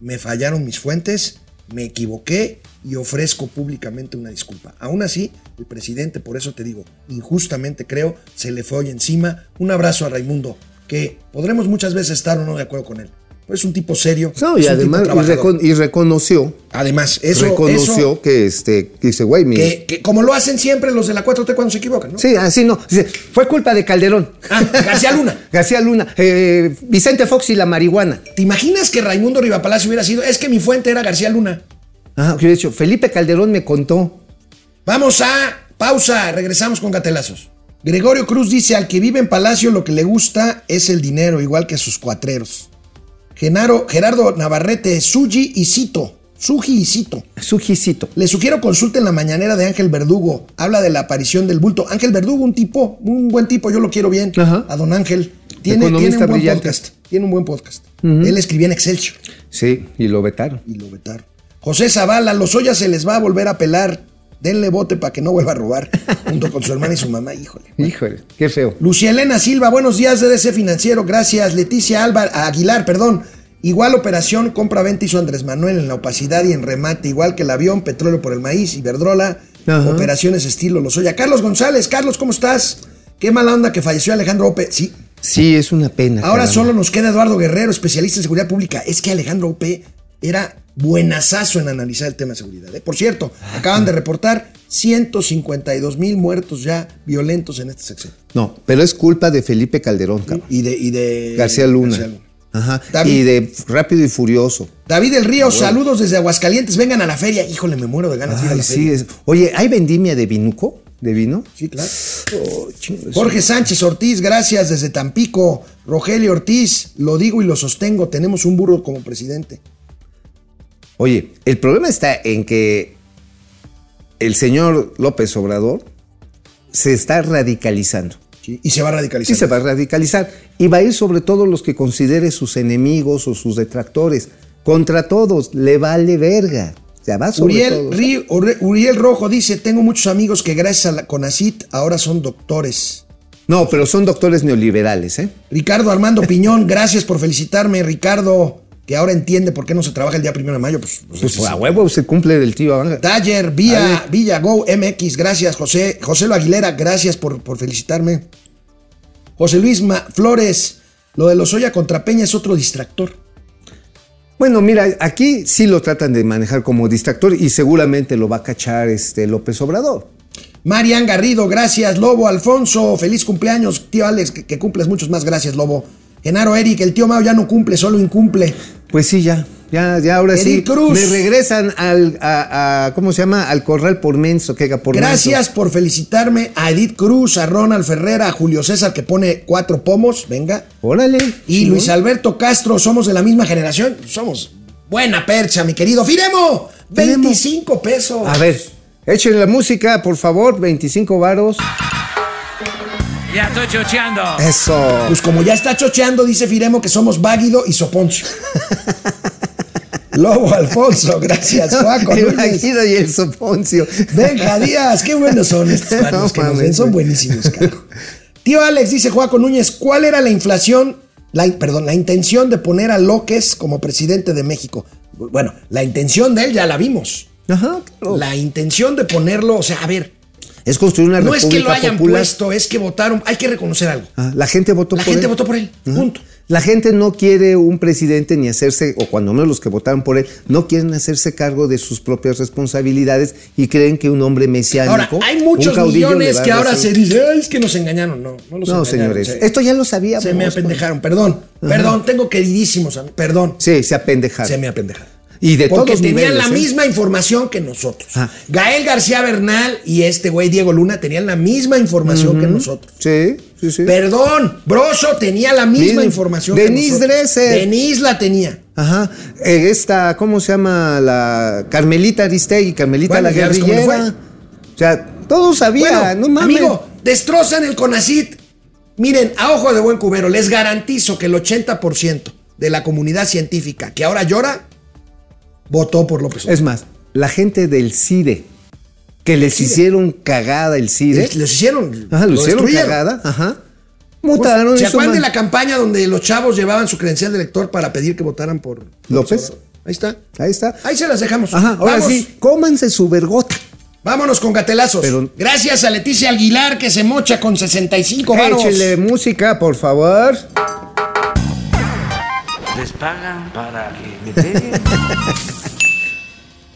me fallaron mis fuentes, me equivoqué y ofrezco públicamente una disculpa. Aún así, el presidente, por eso te digo, injustamente creo, se le fue hoy encima. Un abrazo a Raimundo, que podremos muchas veces estar o no de acuerdo con él. Es un tipo serio. No, y además y, recon- y reconoció, Además, eso, reconoció eso que este, que dice, güey, mi. que, que como lo hacen siempre los de la 4T cuando se equivocan, ¿no? Sí, así no. Fue culpa de Calderón. Ah, García Luna. García Luna, eh, Vicente Fox y la marihuana. ¿Te imaginas que Raimundo Rivapalacio hubiera sido? Es que mi fuente era García Luna. Ah, que hubiera dicho, Felipe Calderón me contó. Vamos a pausa, regresamos con gatelazos. Gregorio Cruz dice, al que vive en Palacio lo que le gusta es el dinero, igual que a sus cuatreros. Genaro, Gerardo Navarrete, Suji y Cito. Sujicito. Sujicito. Le sugiero consulten la mañanera de Ángel Verdugo. Habla de la aparición del bulto. Ángel Verdugo, un tipo, un buen tipo, yo lo quiero bien. Ajá. A don Ángel. Tiene, tiene un buen podcast. Tiene un buen podcast. Él escribía en Excelsior Sí, y lo vetaron. y lo vetaron. José Zavala, los Ollas se les va a volver a pelar. Denle bote para que no vuelva a robar. junto con su hermana y su mamá, híjole. Híjole, qué feo. Lucía Elena Silva, buenos días DDC Financiero, gracias. Leticia Alba, Aguilar, perdón. Igual operación compra-venta hizo Andrés Manuel en la opacidad y en remate, igual que el avión, petróleo por el maíz, Iberdrola, Ajá. operaciones estilo Lozoya. Carlos González, Carlos, ¿cómo estás? Qué mala onda que falleció Alejandro Ope. Sí, Sí, es una pena. ahora caramba. solo nos queda Eduardo Guerrero, especialista en seguridad pública. Es que Alejandro Ope era buenazazo en analizar el tema de seguridad. ¿eh? Por cierto, acaban de reportar 152 mil muertos ya violentos en este sexenio. No, pero es culpa de Felipe Calderón, cabrón. Y de, y de García Luna. Ajá. David. Y de Rápido y Furioso. David del Río, saludos desde Aguascalientes. Vengan a la feria. Híjole, me muero de ganas de ir a Ay, la sí, feria. es- Oye, ¿hay vendimia de vinuco? ¿De vino? Sí, claro. Oh. Jorge Sánchez Ortiz, gracias desde Tampico. Rogelio Ortiz, lo digo y lo sostengo, tenemos un burro como presidente. Oye, el problema está en que el señor López Obrador se está radicalizando. Sí, Y se va a radicalizar. Sí se va a radicalizar. Y va a ir sobre todo los que considere sus enemigos o sus detractores. Contra todos, le vale verga. Va sobre Uriel, Uri- Uriel Rojo dice, tengo muchos amigos que gracias a la CONACIT ahora son doctores. No, pero son doctores neoliberales, ¿eh? Ricardo Armando Piñón, gracias por felicitarme, Ricardo, que ahora entiende por qué no se trabaja el día primero de mayo. Pues, pues, Pues es- a huevo se cumple del tío. Taller, Villa, Villa Go MX, gracias. José, José Lo Aguilera, gracias por, por felicitarme. José Luis Ma- Flores, lo de Lozoya contra Peña es otro distractor. Bueno, mira, aquí sí lo tratan de manejar como distractor y seguramente lo va a cachar este López Obrador. Marian Garrido, gracias. Lobo Alfonso, feliz cumpleaños. Tío Alex, que, que cumples muchos más, gracias, Lobo. Genaro Eric, el tío Mao ya no cumple, solo incumple. Pues sí, ya, ya, ya, ahora sí. Edith Cruz. Me regresan al, a, a- ¿cómo se llama? Al corral por menso, que por Gracias por felicitarme a Edith Cruz, a Ronald Ferrera, a Julio César, que pone cuatro pomos, venga. Órale. Y. Luis Alberto Castro, somos de la misma generación. Somos buena percha, mi querido. Firemo, 25 pesos. A ver, échenle la música, por favor, 25 varos. Ya estoy chocheando. Eso. Pues como ya está chocheando, dice Firemo que somos Váguido y Soponcio. Lobo Alfonso, gracias, Juaco el. Vaguido y el Soponcio. Benja Díaz, qué buenos son estos No que nos ven, son güey. buenísimos, carajo. Tío Alex dice Juaco Núñez, ¿cuál era la inflación, la, perdón, la intención de poner a López como presidente de México? Bueno, la intención de él ya la vimos. Ajá, claro. La intención de ponerlo, o sea, a ver, Es construir una no es república que lo hayan popular. puesto, es que votaron, hay que reconocer algo. Ah, la gente votó La por gente él. votó por él, Ajá. punto. La gente no quiere un presidente ni hacerse, o cuando menos los que votaron por él, no quieren hacerse cargo de sus propias responsabilidades y creen que un hombre mesiánico. Ahora, hay muchos millones que ahora se dice, "Ay, es que nos engañaron. No, no los No, engañaron. señores, se- esto ya lo sabíamos. Se me apendejaron, perdón. Perdón, tengo queridísimos perdón. Sí, se apendejaron. Se me apendejaron. Y de Porque todos tenían niveles, la ¿eh? misma información que nosotros. Ah. Gael García Bernal y este güey Diego Luna tenían la misma información que nosotros. Sí, sí, sí. Perdón, Broso tenía la misma información Denise que nosotros. Dresser. Denise la tenía. Ajá. Eh, esta, ¿cómo se llama? La Carmelita Aristegui, Carmelita Bueno, la guerrillera. O sea, todos sabía, Bueno, no mames. amigo, destrozan el CONACIT. Miren, a ojo de buen cubero, les garantizo que el 80% de la comunidad científica que ahora llora votó por López Obrador. Es más, la gente del CIDE, que les CIDE. hicieron cagada el CIDE. Les, les hicieron. Ajá, lo, hicieron cagada. Ajá. Mutaron. ¿Se hizo acuerdan de la campaña donde los chavos llevaban su credencial de elector para pedir que votaran por López? Ahí está. Ahí está. Ahí se las dejamos. Ajá, ahora Vamos. sí, cómanse su vergota. Vámonos con gatelazos. Pero- Gracias a Leticia Aguilar que se mocha con 65 varos. Échele música, por favor. Les pagan para que me peguen.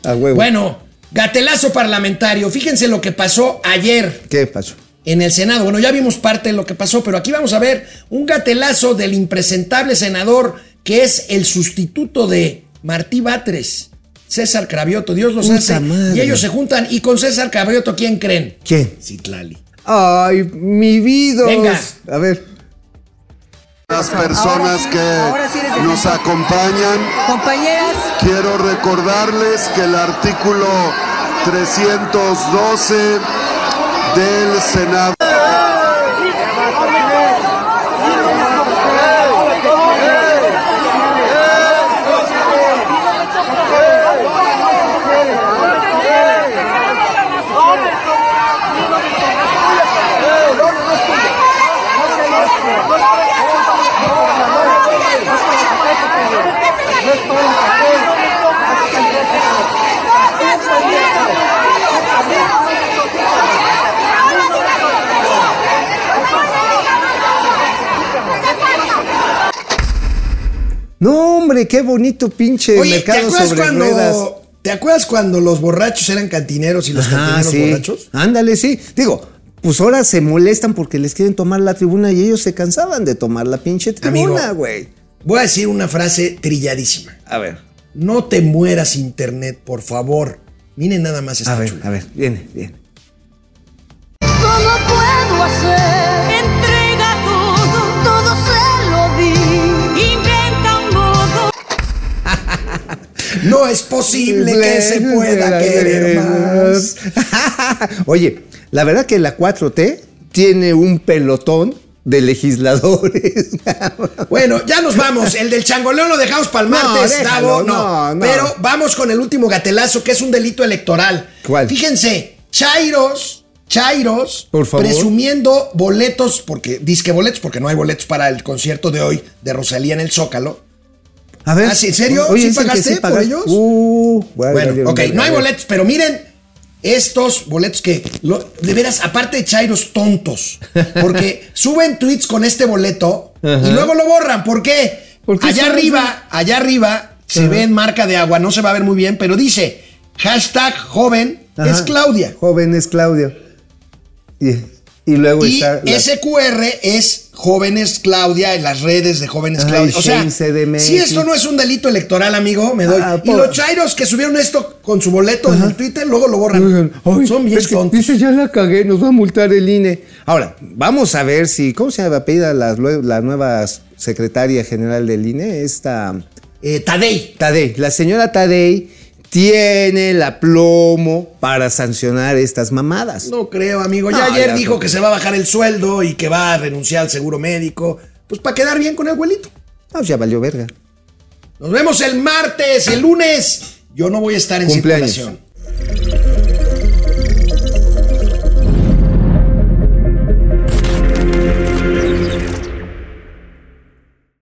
A huevo. Bueno, gatelazo parlamentario. Fíjense lo que pasó ayer ¿Qué pasó? en el Senado. Bueno, ya vimos parte de lo que pasó, pero aquí vamos a ver un gatelazo del impresentable senador que es el sustituto de Martí Batres, César Cravioto. Dios los Puta hace. madre. Y ellos se juntan. Y con César Cravioto, ¿quién creen? ¿Quién? Citlali. Ay, mi vida. Venga. A ver. Las personas que nos acompañan, Compañeras, quiero recordarles que el artículo 312 del Senado. No, hombre, qué bonito pinche Oye, ¿te mercado acuerdas, sobre cuando, ruedas. ¿te acuerdas cuando los borrachos eran cantineros y los Ajá, cantineros sí. borrachos? Ándale, sí. Digo, pues ahora se molestan porque les quieren tomar la tribuna y ellos se cansaban de tomar la pinche tribuna, güey. Voy a decir una frase trilladísima. A ver, No te mueras, internet, por favor. Miren nada más esta a ver, chula. a ver, viene, viene. ¿cómo puedo hacer? No es posible que se pueda querer más. Oye, la verdad que la 4T tiene un pelotón de legisladores. Bueno, ya nos vamos. El del changoleón lo dejamos para el No, martes, déjalo, Davo. no, no. Pero vamos con el último gatelazo, que es un delito electoral. ¿Cuál? Fíjense, Chairos, Chairos, Por favor. presumiendo boletos, porque disque boletos, porque no hay boletos para el concierto de hoy de Rosalía en el Zócalo. A ver. Ah, ¿sí? ¿En serio? Oye, ¿Sí ¿es el que pagaste por paga? ellos? Uh, bueno, ok, no hay boletos, pero miren estos boletos que, lo- de veras, aparte de Chairos tontos, porque suben tweets con este boleto y luego lo borran. ¿Por qué? ¿Por qué allá arriba, allá arriba se Ajá. ve en marca de agua, no se va a ver muy bien, pero dice hashtag joven Ajá. es Claudia. Joven es Claudio. Y, y luego Y está. la- ese QR es Jóvenes Claudia en las redes de Jóvenes Ay, Claudia. O sea, CDMX. si esto no es un delito electoral, amigo, me doy. Ah, y los chairos que subieron esto con su boleto en el Twitter, luego lo borran. Ay, Son bien tontos. Dice, ya la cagué, nos va a multar el INE. Ahora, vamos a ver si, ¿cómo se llama apellida la, la nueva secretaria general del INE? Esta Eh, Tadei. Tadei. La señora Tadei tiene el aplomo para sancionar estas mamadas. No creo, amigo. Ya No, ayer ya, dijo que se va a bajar el sueldo y que va a renunciar al seguro médico. Pues para quedar bien con el abuelito. Ah, pues ya valió verga. Nos vemos el martes, el lunes. Yo no voy a estar en Cumpleaños. circulación.